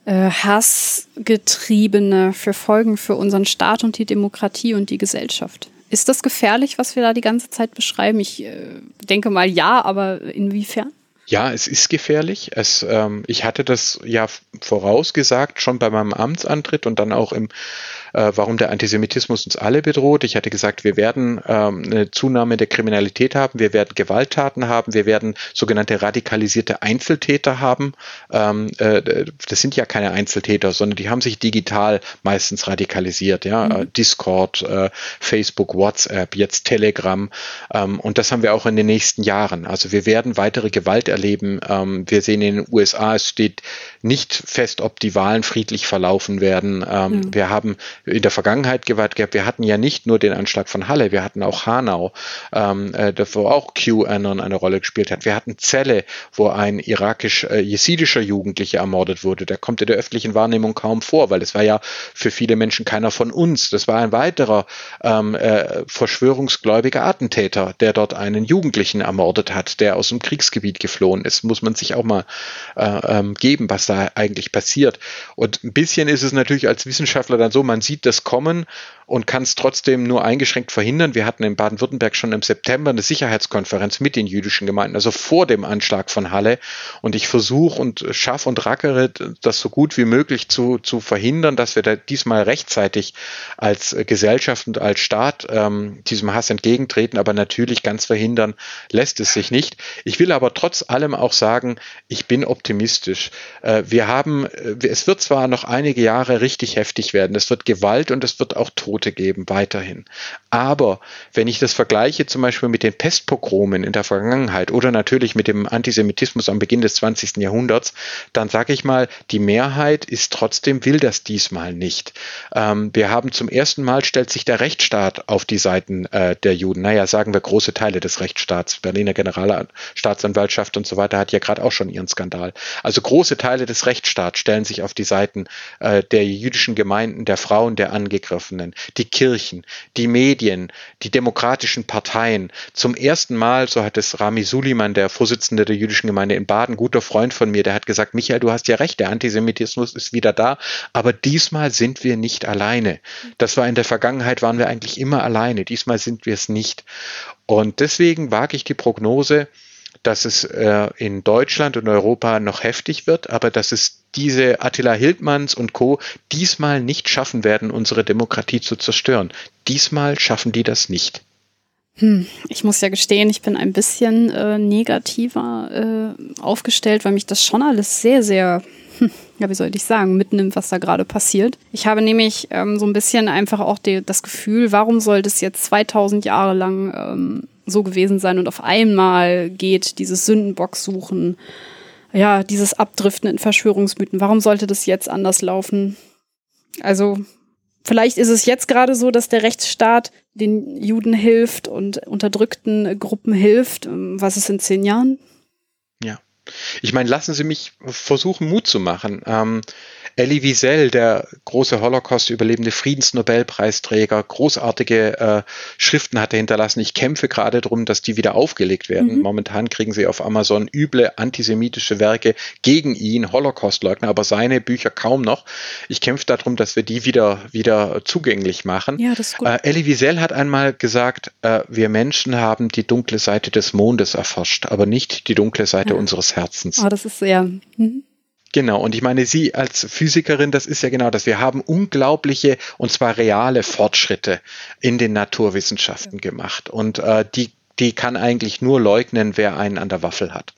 äh, hassgetriebene für Folgen für unseren Staat und die Demokratie und die Gesellschaft. Ist das gefährlich, was wir da die ganze Zeit beschreiben? Ich äh, denke mal ja, aber inwiefern? Ja, es ist gefährlich. Es, ähm, ich hatte das ja vorausgesagt schon bei meinem Amtsantritt und dann auch im äh, warum der Antisemitismus uns alle bedroht. Ich hatte gesagt, wir werden ähm, eine Zunahme der Kriminalität haben, wir werden Gewalttaten haben, wir werden sogenannte radikalisierte Einzeltäter haben. Ähm, äh, das sind ja keine Einzeltäter, sondern die haben sich digital meistens radikalisiert. Ja, mhm. Äh, Discord, äh, Facebook, WhatsApp, jetzt Telegram. Ähm, und das haben wir auch in den nächsten Jahren. Also wir werden weitere Gewalt erleben. Ähm, wir sehen in den USA, es steht nicht fest, ob die Wahlen friedlich verlaufen werden. Mhm. Wir haben in der Vergangenheit gewahrt gehabt. Wir hatten ja nicht nur den Anschlag von Halle, wir hatten auch Hanau, ähm, äh, wo auch QAnon eine Rolle gespielt hat. Wir hatten Zelle, wo ein irakisch-jesidischer äh, Jugendlicher ermordet wurde. Der kommt in der öffentlichen Wahrnehmung kaum vor, weil es war ja für viele Menschen keiner von uns. Das war ein weiterer ähm, äh, verschwörungsgläubiger Attentäter, der dort einen Jugendlichen ermordet hat, der aus dem Kriegsgebiet geflohen ist. Muss man sich auch mal äh, ähm, geben, was da eigentlich passiert. Und ein bisschen ist es natürlich als Wissenschaftler dann so, man sieht das kommen und kann es trotzdem nur eingeschränkt verhindern. Wir hatten in Baden-Württemberg schon im September eine Sicherheitskonferenz mit den jüdischen Gemeinden, also vor dem Anschlag von Halle. Und ich versuche und schaffe und rackere, das so gut wie möglich zu, zu verhindern, dass wir da diesmal rechtzeitig als Gesellschaft und als Staat ähm, diesem Hass entgegentreten. Aber natürlich ganz verhindern lässt es sich nicht. Ich will aber trotz allem auch sagen, ich bin optimistisch. Äh, wir haben, äh, es wird zwar noch einige Jahre richtig heftig werden, es wird Gewalt und es wird auch Tote geben, weiterhin. Aber wenn ich das vergleiche zum Beispiel mit den Pestpogromen in der Vergangenheit oder natürlich mit dem Antisemitismus am Beginn des 20. Jahrhunderts, dann sage ich mal, die Mehrheit ist trotzdem, will das diesmal nicht. Ähm, wir haben zum ersten Mal, stellt sich der Rechtsstaat auf die Seiten äh, der Juden. Naja, sagen wir große Teile des Rechtsstaats. Berliner Generalstaatsanwaltschaft und so weiter hat ja gerade auch schon ihren Skandal. Also große Teile des Rechtsstaats stellen sich auf die Seiten äh, der jüdischen Gemeinden, der Frauen, der Angegriffenen, die Kirchen, die Medien, die demokratischen Parteien. Zum ersten Mal, so hat es Rami Suliman, der Vorsitzende der jüdischen Gemeinde in Baden, guter Freund von mir, der hat gesagt, Michael, du hast ja recht, der Antisemitismus ist wieder da, aber diesmal sind wir nicht alleine. Das war in der Vergangenheit, waren wir eigentlich immer alleine. Diesmal sind wir es nicht. Und deswegen wage ich die Prognose, dass es äh, in Deutschland und Europa noch heftig wird, aber dass es diese Attila Hildmanns und Co. diesmal nicht schaffen werden, unsere Demokratie zu zerstören. Diesmal schaffen die das nicht. Hm, ich muss ja gestehen, ich bin ein bisschen äh, negativer äh, aufgestellt, weil mich das schon alles sehr, sehr, hm, ja, wie soll ich sagen, mitnimmt, was da gerade passiert. Ich habe nämlich ähm, so ein bisschen einfach auch die, das Gefühl, warum soll das jetzt 2000 Jahre lang ähm, so gewesen sein und auf einmal geht dieses Sündenbock suchen, ja, dieses Abdriften in Verschwörungsmythen. Warum sollte das jetzt anders laufen? Also, vielleicht ist es jetzt gerade so, dass der Rechtsstaat den Juden hilft und unterdrückten Gruppen hilft. Ähm, was ist in zehn Jahren? Ja. Ich meine, lassen Sie mich versuchen, Mut zu machen. Ähm, Elie Wiesel, der große Holocaust-überlebende Friedensnobelpreisträger, großartige äh, Schriften hat er hinterlassen. Ich kämpfe gerade darum, dass die wieder aufgelegt werden. Mhm. Momentan kriegen sie auf Amazon üble antisemitische Werke gegen ihn, Holocaust-Leugner, aber seine Bücher kaum noch. Ich kämpfe darum, dass wir die wieder, wieder zugänglich machen. Ja, das ist gut. Äh, Elie Wiesel hat einmal gesagt, äh, wir Menschen haben die dunkle Seite des Mondes erforscht, aber nicht die dunkle Seite ja. unseres Herzens. Oh, das ist sehr. Mhm. Genau, und ich meine, Sie als Physikerin, das ist ja genau das. Wir haben unglaubliche und zwar reale Fortschritte in den Naturwissenschaften gemacht. Und äh, die die kann eigentlich nur leugnen, wer einen an der Waffel hat.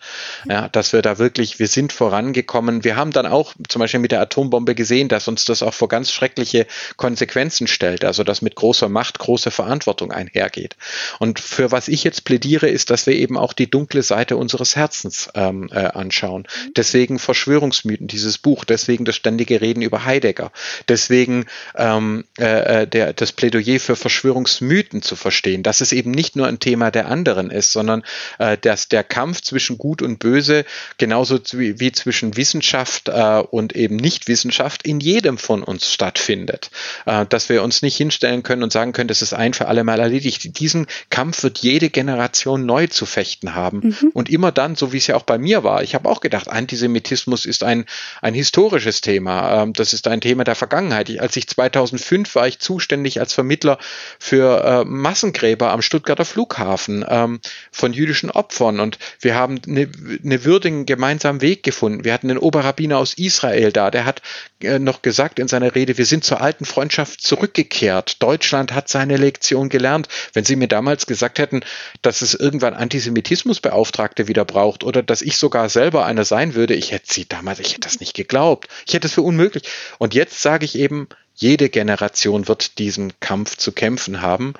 Ja, dass wir da wirklich, wir sind vorangekommen. Wir haben dann auch zum Beispiel mit der Atombombe gesehen, dass uns das auch vor ganz schreckliche Konsequenzen stellt. Also, dass mit großer Macht große Verantwortung einhergeht. Und für was ich jetzt plädiere, ist, dass wir eben auch die dunkle Seite unseres Herzens ähm, äh, anschauen. Deswegen Verschwörungsmythen, dieses Buch, deswegen das ständige Reden über Heidegger, deswegen ähm, äh, äh der, das Plädoyer für Verschwörungsmythen zu verstehen, dass es eben nicht nur ein Thema der anderen ist, sondern äh, dass der Kampf zwischen Gut und Böse genauso wie, zwischen Wissenschaft äh, und eben Nichtwissenschaft in jedem von uns stattfindet. Äh, dass wir uns nicht hinstellen können und sagen können, das ist ein für alle Mal erledigt. Diesen Kampf wird jede Generation neu zu fechten haben. Mhm. Und immer dann, so wie es ja auch bei mir war, ich habe auch gedacht, Antisemitismus ist ein, ein historisches Thema. Ähm, das ist ein Thema der Vergangenheit. Ich, als ich 2005 war ich zuständig als Vermittler für äh, Massengräber am Stuttgarter Flughafen ähm, von jüdischen Opfern. Und wir haben eine, eine würdigen gemeinsamen Weg gefunden. Wir hatten den Oberrabbiner aus Israel da, der hat äh, noch gesagt in seiner Rede, wir sind zur alten Freundschaft zurückgekehrt. Deutschland hat seine Lektion gelernt. Wenn Sie mir damals gesagt hätten, dass es irgendwann Antisemitismusbeauftragte wieder braucht oder dass ich sogar selber einer sein würde, ich hätte sie damals, ich hätte das nicht geglaubt. Ich hätte es für unmöglich. Und jetzt sage ich eben, jede Generation wird diesen Kampf zu kämpfen haben.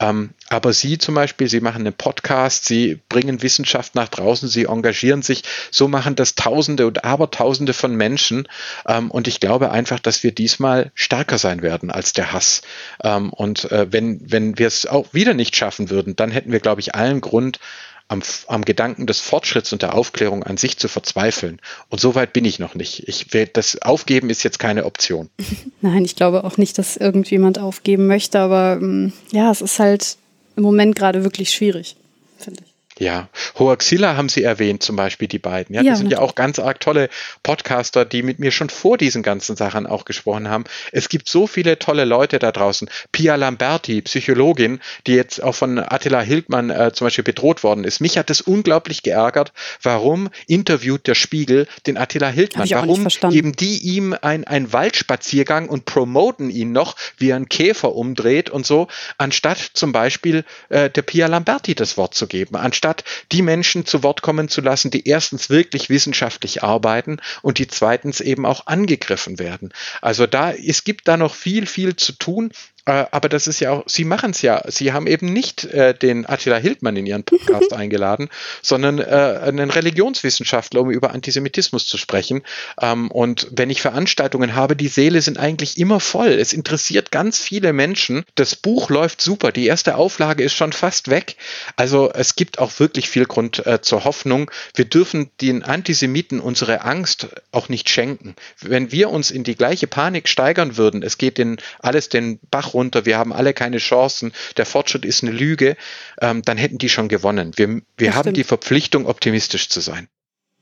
Ähm, aber Sie zum Beispiel, Sie machen einen Podcast, Sie bringen Wissenschaft nach draußen, Sie engagieren sich. So machen das Tausende und Abertausende von Menschen. Ähm, und ich glaube einfach, dass wir diesmal stärker sein werden als der Hass. Ähm, und äh, wenn, wenn wir es auch wieder nicht schaffen würden, dann hätten wir, glaube ich, allen Grund, am, am Gedanken des Fortschritts und der Aufklärung an sich zu verzweifeln. Und so weit bin ich noch nicht. Ich das Aufgeben ist jetzt keine Option. Nein, ich glaube auch nicht, dass irgendjemand aufgeben möchte, aber ähm, ja, es ist halt im Moment gerade wirklich schwierig, finde ich. Ja, Hoaxilla haben Sie erwähnt, zum Beispiel die beiden. Ja, ja das sind natürlich. ja auch ganz arg tolle Podcaster, die mit mir schon vor diesen ganzen Sachen auch gesprochen haben. Es gibt so viele tolle Leute da draußen. Pia Lamberti, Psychologin, die jetzt auch von Attila Hildmann äh, zum Beispiel bedroht worden ist. Mich hat das unglaublich geärgert. Warum interviewt der Spiegel den Attila Hildmann? Warum geben die ihm einen Waldspaziergang und promoten ihn noch, wie er einen Käfer umdreht und so, anstatt zum Beispiel äh, der Pia Lamberti das Wort zu geben, anstatt anstatt die Menschen zu Wort kommen zu lassen, die erstens wirklich wissenschaftlich arbeiten und die zweitens eben auch angegriffen werden. Also da, es gibt da noch viel, viel zu tun. Äh, aber das ist ja auch, Sie machen es ja. Sie haben eben nicht äh, den Attila Hildmann in Ihren Podcast eingeladen, sondern äh, einen Religionswissenschaftler, um über Antisemitismus zu sprechen. Ähm, und wenn ich Veranstaltungen habe, die Seele sind eigentlich immer voll. Es interessiert ganz viele Menschen. Das Buch läuft super. Die erste Auflage ist schon fast weg. Also es gibt auch wirklich viel Grund äh, zur Hoffnung. Wir dürfen den Antisemiten unsere Angst auch nicht schenken. Wenn wir uns in die gleiche Panik steigern würden, es geht den, alles den Bach runter, wir haben alle keine Chancen, der Fortschritt ist eine Lüge, ähm, dann hätten die schon gewonnen. Wir, wir haben die Verpflichtung, optimistisch zu sein.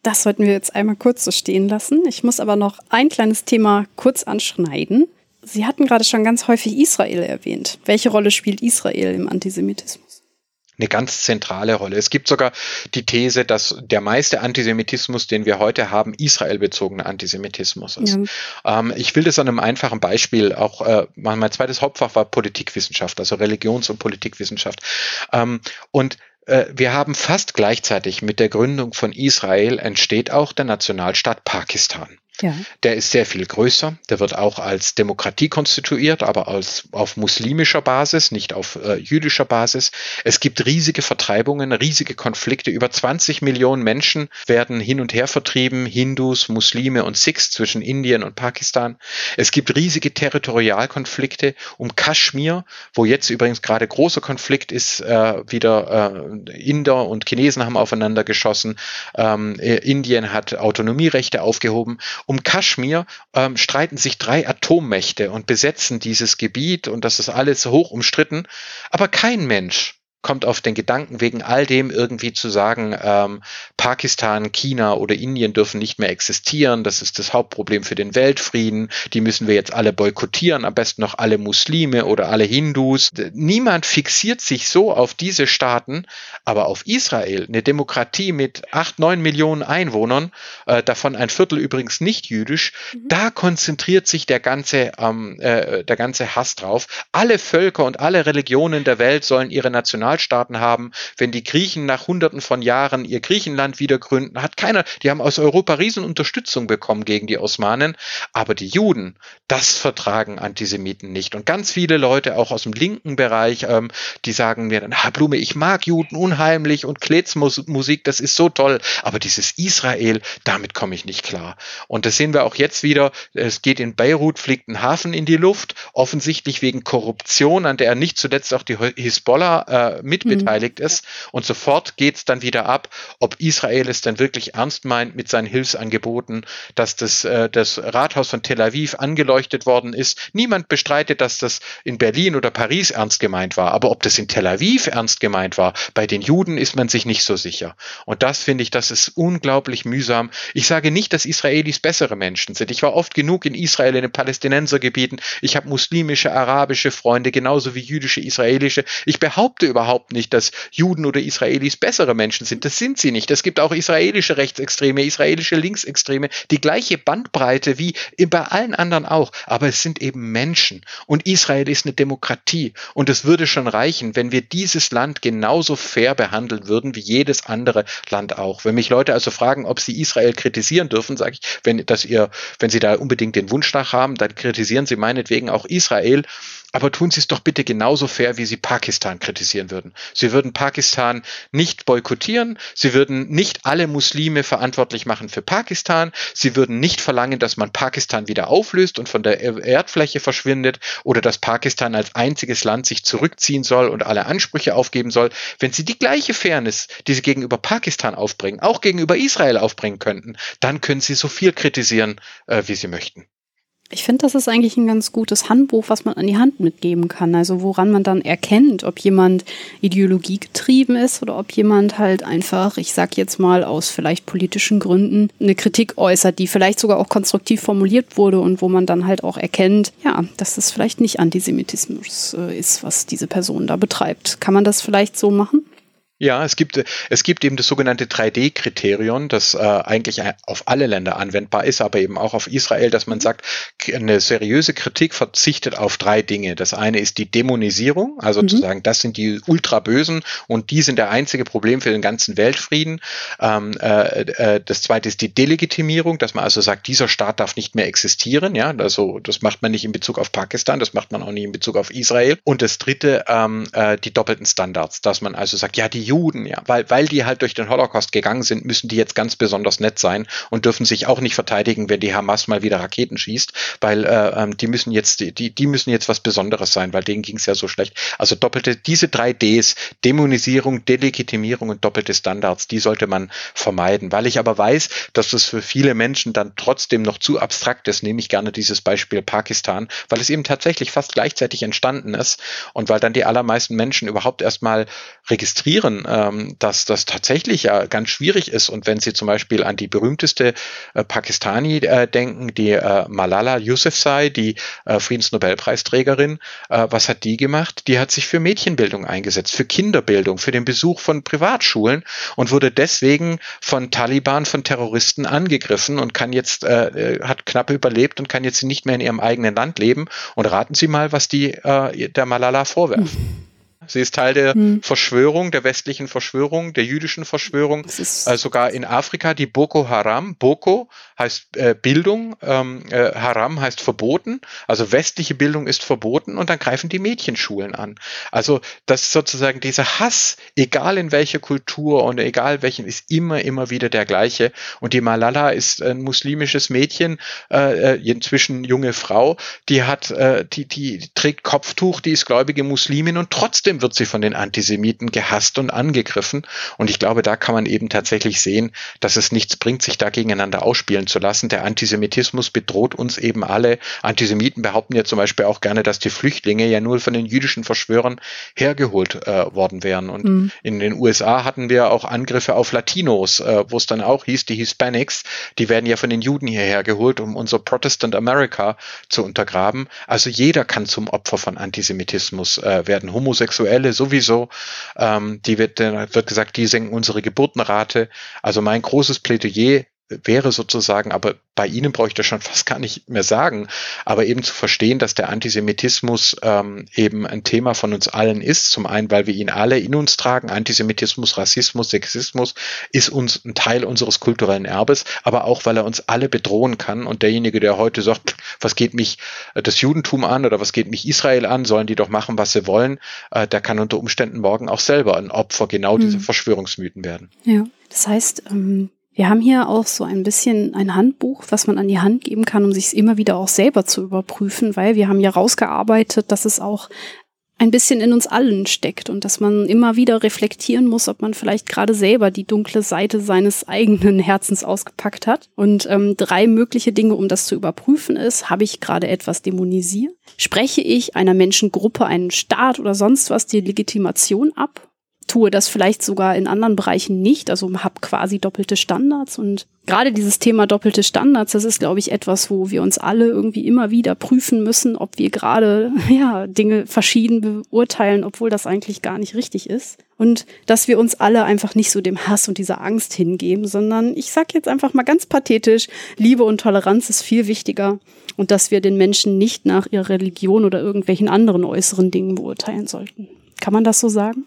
Das sollten wir jetzt einmal kurz so stehen lassen. Ich muss aber noch ein kleines Thema kurz anschneiden. Sie hatten gerade schon ganz häufig Israel erwähnt. Welche Rolle spielt Israel im Antisemitismus? Eine ganz zentrale Rolle. Es gibt sogar die These, dass der meiste Antisemitismus, den wir heute haben, israelbezogener Antisemitismus ist. Ja. Ähm, ich will das an einem einfachen Beispiel auch, äh, mein zweites Hauptfach war Politikwissenschaft, also Religions- und Politikwissenschaft. Ähm, und äh, wir haben fast gleichzeitig mit der Gründung von Israel entsteht auch der Nationalstaat Pakistan. Ja. Der ist sehr viel größer. Der wird auch als Demokratie konstituiert, aber als, auf muslimischer Basis, nicht auf äh, jüdischer Basis. Es gibt riesige Vertreibungen, riesige Konflikte. Über 20 Millionen Menschen werden hin und her vertrieben, Hindus, Muslime und Sikhs zwischen Indien und Pakistan. Es gibt riesige Territorialkonflikte um Kaschmir, wo jetzt übrigens gerade großer Konflikt ist, äh, wieder äh, Inder und Chinesen haben aufeinander geschossen. Ähm, äh, Indien hat Autonomierechte aufgehoben um Kaschmir ähm, streiten sich drei Atommächte und besetzen dieses Gebiet und das ist alles hoch umstritten. Aber kein Mensch kommt auf den Gedanken, wegen all dem irgendwie zu sagen, ähm, Pakistan, China oder Indien dürfen nicht mehr existieren, das ist das Hauptproblem für den Weltfrieden, die müssen wir jetzt alle boykottieren, am besten noch alle Muslime oder alle Hindus. Niemand fixiert sich so auf diese Staaten, aber auf Israel, eine Demokratie mit acht, neun Millionen Einwohnern, äh, davon ein Viertel übrigens nicht jüdisch, mhm. da konzentriert sich der ganze, ähm, äh, der ganze Hass drauf. Alle Völker und alle Religionen der Welt sollen ihre National Nationalstaaten haben, wenn die Griechen nach hunderten von Jahren ihr Griechenland wieder gründen, hat keiner, die haben aus Europa riesen Unterstützung bekommen gegen die Osmanen, aber die Juden, das vertragen Antisemiten nicht. Und ganz viele Leute, auch aus dem linken Bereich, ähm, die sagen mir dann, ah, Blume, ich mag Juden unheimlich und Klezmusik, das ist so toll, aber dieses Israel, damit komme ich nicht klar. Und das sehen wir auch jetzt wieder, es geht in Beirut, fliegt ein Hafen in die Luft, offensichtlich wegen Korruption, an der nicht zuletzt auch die Hisbollah äh, mitbeteiligt mhm. ist. Und sofort geht es dann wieder ab, ob Israel es dann wirklich ernst meint mit seinen Hilfsangeboten, dass das, äh, das Rathaus von Tel Aviv angeleuchtet worden ist. Niemand bestreitet, dass das in Berlin oder Paris ernst gemeint war. Aber ob das in Tel Aviv ernst gemeint war, bei den Juden ist man sich nicht so sicher. Und das finde ich, das ist unglaublich mühsam. Ich sage nicht, dass Israelis bessere Menschen sind. Ich war oft genug in Israel, in den Palästinensergebieten. Ich habe muslimische, arabische Freunde, genauso wie jüdische, israelische. Ich behaupte überhaupt überhaupt nicht, dass Juden oder Israelis bessere Menschen sind. Das sind sie nicht. Es gibt auch israelische Rechtsextreme, israelische Linksextreme, die gleiche Bandbreite wie bei allen anderen auch. Aber es sind eben Menschen. Und Israel ist eine Demokratie. Und es würde schon reichen, wenn wir dieses Land genauso fair behandeln würden wie jedes andere Land auch. Wenn mich Leute also fragen, ob sie Israel kritisieren dürfen, sage ich, wenn, dass ihr, wenn sie da unbedingt den Wunsch nach haben, dann kritisieren sie meinetwegen auch Israel. Aber tun Sie es doch bitte genauso fair, wie Sie Pakistan kritisieren würden. Sie würden Pakistan nicht boykottieren. Sie würden nicht alle Muslime verantwortlich machen für Pakistan. Sie würden nicht verlangen, dass man Pakistan wieder auflöst und von der Erdfläche verschwindet oder dass Pakistan als einziges Land sich zurückziehen soll und alle Ansprüche aufgeben soll. Wenn Sie die gleiche Fairness, die Sie gegenüber Pakistan aufbringen, auch gegenüber Israel aufbringen könnten, dann können Sie so viel kritisieren, äh, wie Sie möchten. Ich finde, das ist eigentlich ein ganz gutes Handbuch, was man an die Hand mitgeben kann. Also woran man dann erkennt, ob jemand ideologiegetrieben ist oder ob jemand halt einfach, ich sag jetzt mal aus vielleicht politischen Gründen, eine Kritik äußert, die vielleicht sogar auch konstruktiv formuliert wurde und wo man dann halt auch erkennt, ja, dass das vielleicht nicht Antisemitismus äh, ist, was diese Person da betreibt. Kann man das vielleicht so machen? Ja, es gibt, es gibt eben das sogenannte 3D-Kriterion, das äh, eigentlich auf alle Länder anwendbar ist, aber eben auch auf Israel, dass man mhm. sagt, eine seriöse Kritik verzichtet auf drei Dinge. Das eine ist die Dämonisierung, also mhm. zu sagen, das sind die Ultrabösen und die sind der einzige Problem für den ganzen Weltfrieden. Ähm, äh, äh, das zweite ist die Delegitimierung, dass man also sagt, dieser Staat darf nicht mehr existieren. Ja, also das macht man nicht in Bezug auf Pakistan, das macht man auch nicht in Bezug auf Israel. Und das dritte, ähm, äh, die doppelten Standards, dass man also sagt, ja, die Juden, ja, weil, weil die halt durch den Holocaust gegangen sind, müssen die jetzt ganz besonders nett sein und dürfen sich auch nicht verteidigen, wenn die Hamas mal wieder Raketen schießt, weil äh, ähm, die müssen jetzt, die, die müssen jetzt was Besonderes sein, weil denen ging es ja so schlecht. Also doppelte, diese drei Ds, Dämonisierung, Delegitimierung und doppelte Standards, die sollte man vermeiden. Weil ich aber weiß, dass das für viele Menschen dann trotzdem noch zu abstrakt ist, nehme ich gerne dieses Beispiel Pakistan, weil es eben tatsächlich fast gleichzeitig entstanden ist und weil dann die allermeisten Menschen überhaupt erstmal registrieren, ähm, dass das tatsächlich ja ganz schwierig ist. Und wenn Sie zum Beispiel an die berühmteste äh, Pakistani äh, denken, die äh, Malala Yousafzai, die äh, Friedensnobelpreisträgerin, äh, was hat die gemacht? Die hat sich für Mädchenbildung eingesetzt, für Kinderbildung, für den Besuch von Privatschulen und wurde deswegen von Taliban, von Terroristen angegriffen und kann jetzt, äh, hat knapp überlebt und kann jetzt nicht mehr in ihrem eigenen Land leben. Und raten Sie mal, was die der Malala vorwerfen. Hm. Sie ist Teil der hm. Verschwörung, der westlichen Verschwörung, der jüdischen Verschwörung, äh, sogar in Afrika die Boko Haram. Boko heißt äh, Bildung, ähm, äh, Haram heißt verboten, also westliche Bildung ist verboten und dann greifen die Mädchenschulen an. Also das ist sozusagen dieser Hass, egal in welcher Kultur und egal welchen, ist immer, immer wieder der gleiche. Und die Malala ist ein muslimisches Mädchen, äh, äh inzwischen junge Frau, die hat, äh, die, die trägt Kopftuch, die ist gläubige Muslimin und trotzdem wird sie von den Antisemiten gehasst und angegriffen. Und ich glaube, da kann man eben tatsächlich sehen, dass es nichts bringt, sich da gegeneinander ausspielen zu lassen. Der Antisemitismus bedroht uns eben alle. Antisemiten behaupten ja zum Beispiel auch gerne, dass die Flüchtlinge ja nur von den jüdischen Verschwörern hergeholt äh, worden wären. Und mhm. in den USA hatten wir auch Angriffe auf Latinos, äh, wo es dann auch hieß, die Hispanics, die werden ja von den Juden hierher geholt, um unser Protestant America zu untergraben. Also jeder kann zum Opfer von Antisemitismus äh, werden. Homosexuelle sowieso. Ähm, die wird, wird gesagt, die senken unsere Geburtenrate. Also mein großes Plädoyer wäre sozusagen, aber bei Ihnen brauche ich das schon fast gar nicht mehr sagen, aber eben zu verstehen, dass der Antisemitismus ähm, eben ein Thema von uns allen ist. Zum einen, weil wir ihn alle in uns tragen. Antisemitismus, Rassismus, Sexismus ist uns ein Teil unseres kulturellen Erbes, aber auch, weil er uns alle bedrohen kann. Und derjenige, der heute sagt, was geht mich äh, das Judentum an oder was geht mich Israel an, sollen die doch machen, was sie wollen, äh, der kann unter Umständen morgen auch selber ein Opfer genau dieser hm. Verschwörungsmythen werden. Ja, das heißt, ähm wir haben hier auch so ein bisschen ein Handbuch, was man an die Hand geben kann, um sich immer wieder auch selber zu überprüfen, weil wir haben ja rausgearbeitet, dass es auch ein bisschen in uns allen steckt und dass man immer wieder reflektieren muss, ob man vielleicht gerade selber die dunkle Seite seines eigenen Herzens ausgepackt hat. Und ähm, drei mögliche Dinge, um das zu überprüfen, ist, habe ich gerade etwas dämonisiert? Spreche ich einer Menschengruppe, einen Staat oder sonst was die Legitimation ab? Tue das vielleicht sogar in anderen Bereichen nicht, also habe quasi doppelte Standards und gerade dieses Thema doppelte Standards, das ist glaube ich etwas, wo wir uns alle irgendwie immer wieder prüfen müssen, ob wir gerade ja Dinge verschieden beurteilen, obwohl das eigentlich gar nicht richtig ist und dass wir uns alle einfach nicht so dem Hass und dieser Angst hingeben, sondern ich sag jetzt einfach mal ganz pathetisch, Liebe und Toleranz ist viel wichtiger und dass wir den Menschen nicht nach ihrer Religion oder irgendwelchen anderen äußeren Dingen beurteilen sollten. Kann man das so sagen?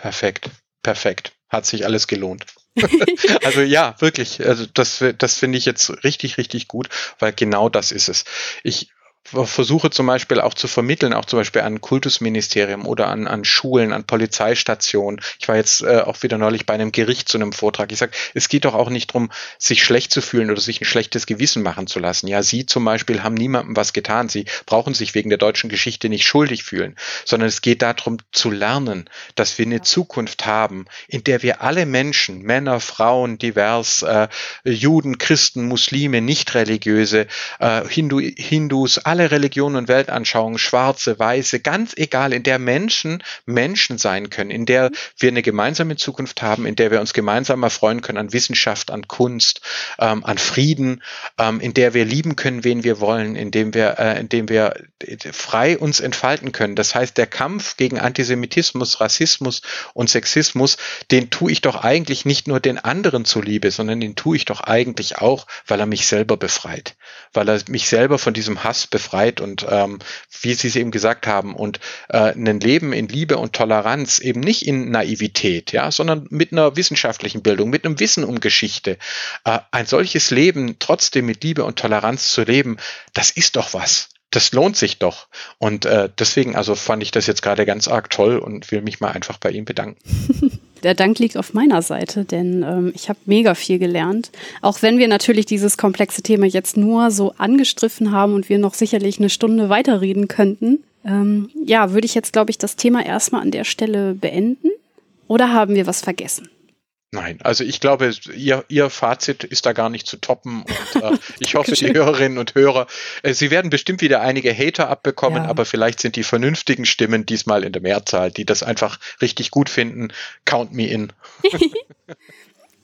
Perfekt, perfekt. Hat sich alles gelohnt. also ja, wirklich. Also das, das finde ich jetzt richtig, richtig gut, weil genau das ist es. Ich versuche zum Beispiel auch zu vermitteln, auch zum Beispiel an Kultusministerium oder an, an Schulen, an Polizeistationen. Ich war jetzt äh, auch wieder neulich bei einem Gericht zu einem Vortrag. Ich sage, es geht doch auch nicht darum, sich schlecht zu fühlen oder sich ein schlechtes Gewissen machen zu lassen. Ja, Sie zum Beispiel haben niemandem was getan. Sie brauchen sich wegen der deutschen Geschichte nicht schuldig fühlen, sondern es geht darum zu lernen, dass wir eine Zukunft haben, in der wir alle Menschen, Männer, Frauen, divers, äh, Juden, Christen, Muslime, nicht religiöse, äh, Hindu, Hindus, alle Religionen und Weltanschauungen, schwarze, weiße, ganz egal, in der Menschen Menschen sein können, in der wir eine gemeinsame Zukunft haben, in der wir uns gemeinsam erfreuen können an Wissenschaft, an Kunst, ähm, an Frieden, ähm, in der wir lieben können, wen wir wollen, in dem wir, äh, in dem wir frei uns entfalten können. Das heißt, der Kampf gegen Antisemitismus, Rassismus und Sexismus, den tue ich doch eigentlich nicht nur den anderen zuliebe, sondern den tue ich doch eigentlich auch, weil er mich selber befreit, weil er mich selber von diesem Hass befreit und ähm, wie Sie es eben gesagt haben und äh, ein Leben in Liebe und Toleranz eben nicht in Naivität, ja, sondern mit einer wissenschaftlichen Bildung, mit einem Wissen um Geschichte. Äh, ein solches Leben trotzdem mit Liebe und Toleranz zu leben, das ist doch was das lohnt sich doch. Und äh, deswegen, also fand ich das jetzt gerade ganz arg toll und will mich mal einfach bei ihm bedanken. Der Dank liegt auf meiner Seite, denn ähm, ich habe mega viel gelernt. Auch wenn wir natürlich dieses komplexe Thema jetzt nur so angestriffen haben und wir noch sicherlich eine Stunde weiterreden könnten, ähm, ja, würde ich jetzt, glaube ich, das Thema erstmal an der Stelle beenden. Oder haben wir was vergessen? Nein, also ich glaube, ihr, ihr Fazit ist da gar nicht zu toppen und äh, ich hoffe, die Hörerinnen und Hörer, äh, sie werden bestimmt wieder einige Hater abbekommen, ja. aber vielleicht sind die vernünftigen Stimmen diesmal in der Mehrzahl, die das einfach richtig gut finden. Count me in.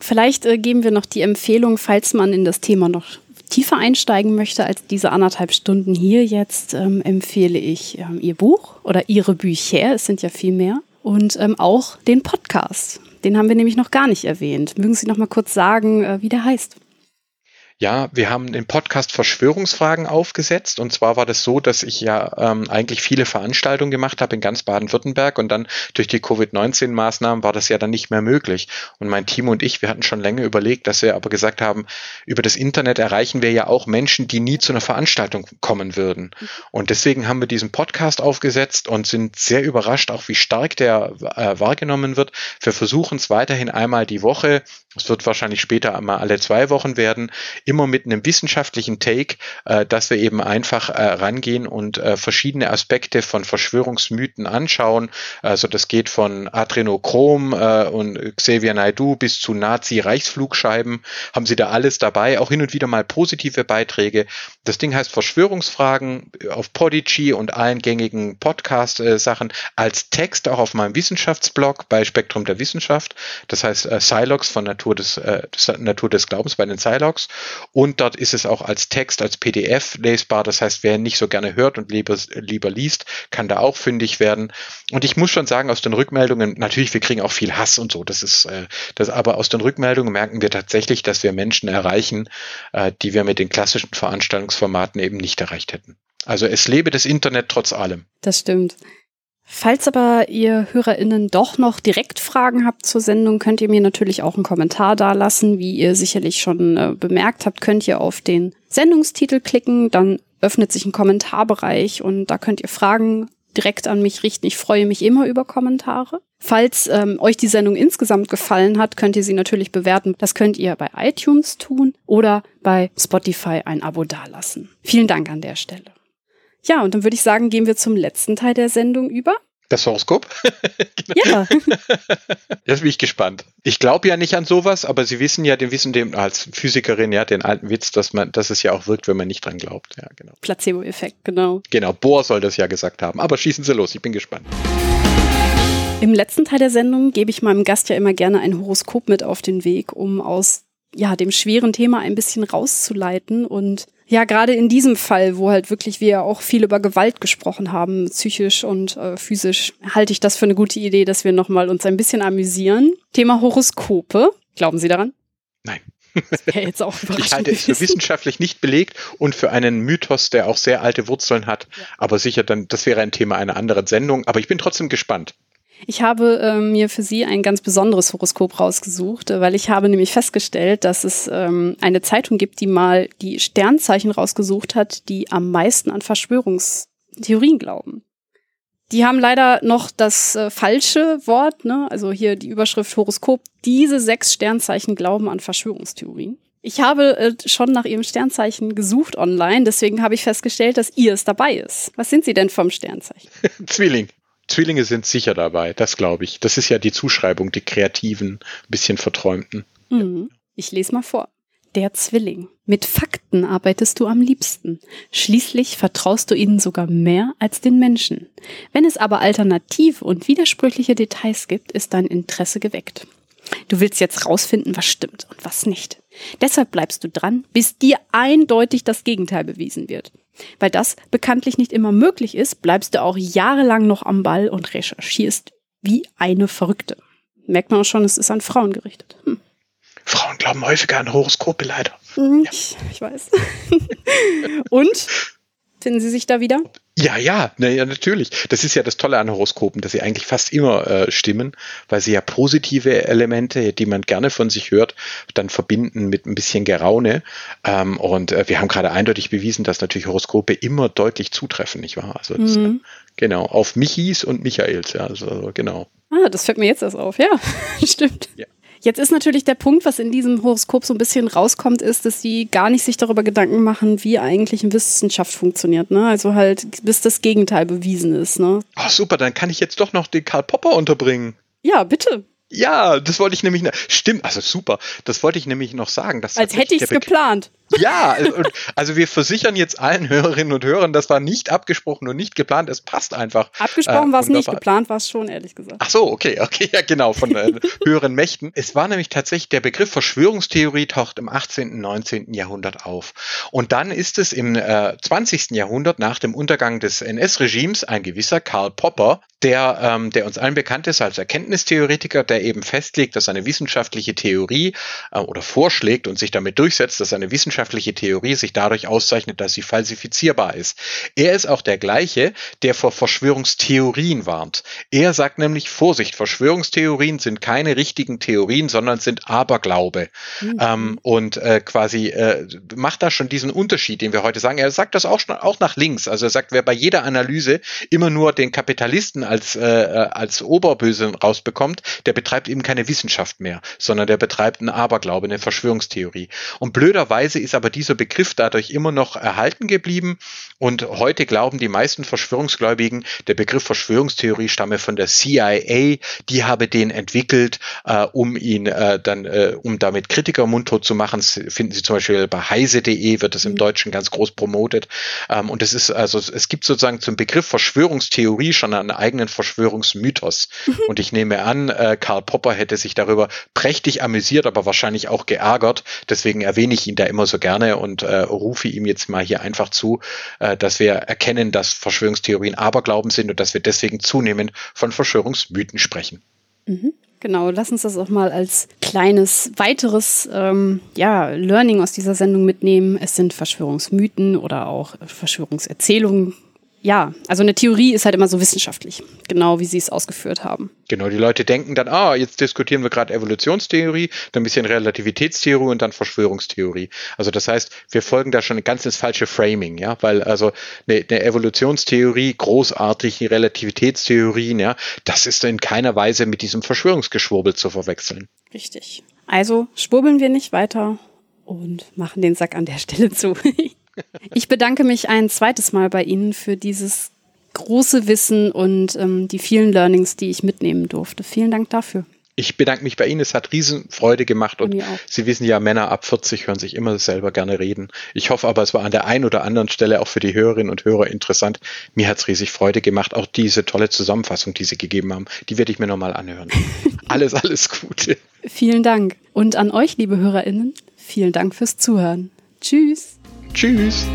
vielleicht äh, geben wir noch die Empfehlung, falls man in das Thema noch tiefer einsteigen möchte als diese anderthalb Stunden hier jetzt, ähm, empfehle ich ähm, ihr Buch oder ihre Bücher, es sind ja viel mehr, und ähm, auch den Podcast. Den haben wir nämlich noch gar nicht erwähnt. Mögen Sie noch mal kurz sagen, äh, wie der heißt? Ja, wir haben den Podcast Verschwörungsfragen aufgesetzt. Und zwar war das so, dass ich ja ähm, eigentlich viele Veranstaltungen gemacht habe in ganz Baden-Württemberg und dann durch die Covid-19-Maßnahmen war das ja dann nicht mehr möglich. Und mein Team und ich, wir hatten schon länger überlegt, dass wir aber gesagt haben, über das Internet erreichen wir ja auch Menschen, die nie zu einer Veranstaltung kommen würden. Und deswegen haben wir diesen Podcast aufgesetzt und sind sehr überrascht, auch wie stark der äh, wahrgenommen wird. Wir versuchen es weiterhin einmal die Woche. Es wird wahrscheinlich später einmal alle zwei Wochen werden immer mit einem wissenschaftlichen Take, äh, dass wir eben einfach äh, rangehen und äh, verschiedene Aspekte von Verschwörungsmythen anschauen. Also das geht von Adrenochrom äh, und Xavier Naidoo bis zu Nazi-Reichsflugscheiben. Haben Sie da alles dabei? Auch hin und wieder mal positive Beiträge. Das Ding heißt Verschwörungsfragen auf Podigy und allen gängigen Podcast-Sachen als Text auch auf meinem Wissenschaftsblog bei Spektrum der Wissenschaft. Das heißt äh, Silox von Natur des, äh, Natur des Glaubens bei den Silox. Und dort ist es auch als Text, als PDF lesbar. Das heißt, wer nicht so gerne hört und lieber, lieber liest, kann da auch fündig werden. Und ich muss schon sagen, aus den Rückmeldungen, natürlich, wir kriegen auch viel Hass und so. Das ist, äh, das, aber aus den Rückmeldungen merken wir tatsächlich, dass wir Menschen erreichen, äh, die wir mit den klassischen Veranstaltungsformaten eben nicht erreicht hätten. Also es lebe das Internet trotz allem. Das stimmt. Falls aber ihr HörerInnen doch noch direkt Fragen habt zur Sendung, könnt ihr mir natürlich auch einen Kommentar dalassen. Wie ihr sicherlich schon äh, bemerkt habt, könnt ihr auf den Sendungstitel klicken, dann öffnet sich ein Kommentarbereich und da könnt ihr Fragen direkt an mich richten. Ich freue mich immer über Kommentare. Falls ähm, euch die Sendung insgesamt gefallen hat, könnt ihr sie natürlich bewerten. Das könnt ihr bei iTunes tun oder bei Spotify ein Abo dalassen. Vielen Dank an der Stelle. Ja, und dann würde ich sagen, gehen wir zum letzten Teil der Sendung über. Das Horoskop? genau. Ja. Jetzt bin ich gespannt. Ich glaube ja nicht an sowas, aber Sie wissen ja, den wissen dem als Physikerin ja den alten Witz, dass man, dass es ja auch wirkt, wenn man nicht dran glaubt. Ja, genau. Placebo-Effekt, genau. Genau, Bohr soll das ja gesagt haben. Aber schießen Sie los, ich bin gespannt. Im letzten Teil der Sendung gebe ich meinem Gast ja immer gerne ein Horoskop mit auf den Weg, um aus ja, dem schweren Thema ein bisschen rauszuleiten und ja, gerade in diesem Fall, wo halt wirklich wir auch viel über Gewalt gesprochen haben, psychisch und äh, physisch, halte ich das für eine gute Idee, dass wir nochmal uns ein bisschen amüsieren. Thema Horoskope. Glauben Sie daran? Nein. Das jetzt auch ich halte es für wissenschaftlich nicht belegt und für einen Mythos, der auch sehr alte Wurzeln hat. Ja. Aber sicher, dann, das wäre ein Thema einer anderen Sendung. Aber ich bin trotzdem gespannt. Ich habe äh, mir für Sie ein ganz besonderes Horoskop rausgesucht, äh, weil ich habe nämlich festgestellt, dass es ähm, eine Zeitung gibt, die mal die Sternzeichen rausgesucht hat, die am meisten an Verschwörungstheorien glauben. Die haben leider noch das äh, falsche Wort, ne? also hier die Überschrift Horoskop. Diese sechs Sternzeichen glauben an Verschwörungstheorien. Ich habe äh, schon nach ihrem Sternzeichen gesucht online, deswegen habe ich festgestellt, dass ihr es dabei ist. Was sind Sie denn vom Sternzeichen? Zwilling. Zwillinge sind sicher dabei, das glaube ich. Das ist ja die Zuschreibung, die kreativen, bisschen verträumten. Mhm. Ich lese mal vor. der Zwilling. Mit Fakten arbeitest du am liebsten. Schließlich vertraust du ihnen sogar mehr als den Menschen. Wenn es aber alternative und widersprüchliche Details gibt, ist dein Interesse geweckt. Du willst jetzt rausfinden, was stimmt und was nicht. Deshalb bleibst du dran, bis dir eindeutig das Gegenteil bewiesen wird. Weil das bekanntlich nicht immer möglich ist, bleibst du auch jahrelang noch am Ball und recherchierst wie eine Verrückte. Merkt man auch schon, es ist an Frauen gerichtet. Hm. Frauen glauben häufiger an Horoskope leider. Ja. Ich, ich weiß. und Finden Sie sich da wieder? Ja, ja, na, ja, natürlich. Das ist ja das Tolle an Horoskopen, dass sie eigentlich fast immer äh, stimmen, weil sie ja positive Elemente, die man gerne von sich hört, dann verbinden mit ein bisschen Geraune. Ähm, und äh, wir haben gerade eindeutig bewiesen, dass natürlich Horoskope immer deutlich zutreffen, nicht wahr? Also das, mhm. äh, genau, auf Michis und Michaels, ja, also genau. Ah, das fällt mir jetzt erst auf, ja, stimmt. Ja. Jetzt ist natürlich der Punkt, was in diesem Horoskop so ein bisschen rauskommt, ist, dass sie gar nicht sich darüber Gedanken machen, wie eigentlich eine Wissenschaft funktioniert. Ne? Also halt, bis das Gegenteil bewiesen ist. Ne? Ach super, dann kann ich jetzt doch noch den Karl Popper unterbringen. Ja, bitte. Ja, das wollte ich nämlich. Stimmt, also super. Das wollte ich nämlich noch sagen. Als hätte ich es geplant. Ja, also wir versichern jetzt allen Hörerinnen und Hörern, das war nicht abgesprochen und nicht geplant. Es passt einfach. Abgesprochen äh, war es nicht, geplant war es schon, ehrlich gesagt. Ach so, okay, okay, ja genau, von äh, höheren Mächten. Es war nämlich tatsächlich, der Begriff Verschwörungstheorie taucht im 18., und 19. Jahrhundert auf. Und dann ist es im äh, 20. Jahrhundert nach dem Untergang des NS-Regimes ein gewisser Karl Popper, der, ähm, der uns allen bekannt ist als Erkenntnistheoretiker, der eben festlegt, dass eine wissenschaftliche Theorie äh, oder vorschlägt und sich damit durchsetzt, dass eine wissenschaftliche Theorie sich dadurch auszeichnet, dass sie falsifizierbar ist. Er ist auch der gleiche, der vor Verschwörungstheorien warnt. Er sagt nämlich, Vorsicht, Verschwörungstheorien sind keine richtigen Theorien, sondern sind Aberglaube. Mhm. Ähm, und äh, quasi äh, macht da schon diesen Unterschied, den wir heute sagen. Er sagt das auch, schon, auch nach links. Also er sagt, wer bei jeder Analyse immer nur den Kapitalisten als, äh, äh, als Oberböse rausbekommt, der betreibt eben keine Wissenschaft mehr, sondern der betreibt einen Aberglaube, eine Verschwörungstheorie. Und blöderweise ist aber dieser Begriff dadurch immer noch erhalten geblieben und heute glauben die meisten Verschwörungsgläubigen, der Begriff Verschwörungstheorie stamme von der CIA, die habe den entwickelt, äh, um ihn äh, dann, äh, um damit Kritiker mundtot zu machen. Das finden Sie zum Beispiel bei heise.de, wird das im mhm. Deutschen ganz groß promotet. Ähm, und es ist also, es gibt sozusagen zum Begriff Verschwörungstheorie schon einen eigenen Verschwörungsmythos. Mhm. Und ich nehme an, äh, Karl Popper hätte sich darüber prächtig amüsiert, aber wahrscheinlich auch geärgert. Deswegen erwähne ich ihn da immer so gerne und äh, rufe ihm jetzt mal hier einfach zu, äh, dass wir erkennen, dass Verschwörungstheorien Aberglauben sind und dass wir deswegen zunehmend von Verschwörungsmythen sprechen. Mhm. Genau, lass uns das auch mal als kleines weiteres ähm, ja, Learning aus dieser Sendung mitnehmen. Es sind Verschwörungsmythen oder auch Verschwörungserzählungen, ja, also eine Theorie ist halt immer so wissenschaftlich, genau wie Sie es ausgeführt haben. Genau, die Leute denken dann, ah, jetzt diskutieren wir gerade Evolutionstheorie, dann ein bisschen Relativitätstheorie und dann Verschwörungstheorie. Also das heißt, wir folgen da schon ganz ins falsche Framing, ja, weil also eine, eine Evolutionstheorie, großartige Relativitätstheorien, ja, das ist in keiner Weise mit diesem Verschwörungsgeschwurbel zu verwechseln. Richtig. Also schwurbeln wir nicht weiter und machen den Sack an der Stelle zu. Ich bedanke mich ein zweites Mal bei Ihnen für dieses große Wissen und ähm, die vielen Learnings, die ich mitnehmen durfte. Vielen Dank dafür. Ich bedanke mich bei Ihnen. Es hat Riesenfreude gemacht und Sie wissen ja, Männer ab 40 hören sich immer selber gerne reden. Ich hoffe aber, es war an der einen oder anderen Stelle auch für die Hörerinnen und Hörer interessant. Mir hat es riesig Freude gemacht. Auch diese tolle Zusammenfassung, die Sie gegeben haben, die werde ich mir nochmal anhören. alles, alles Gute. Vielen Dank. Und an euch, liebe HörerInnen, vielen Dank fürs Zuhören. Tschüss. Tschüss.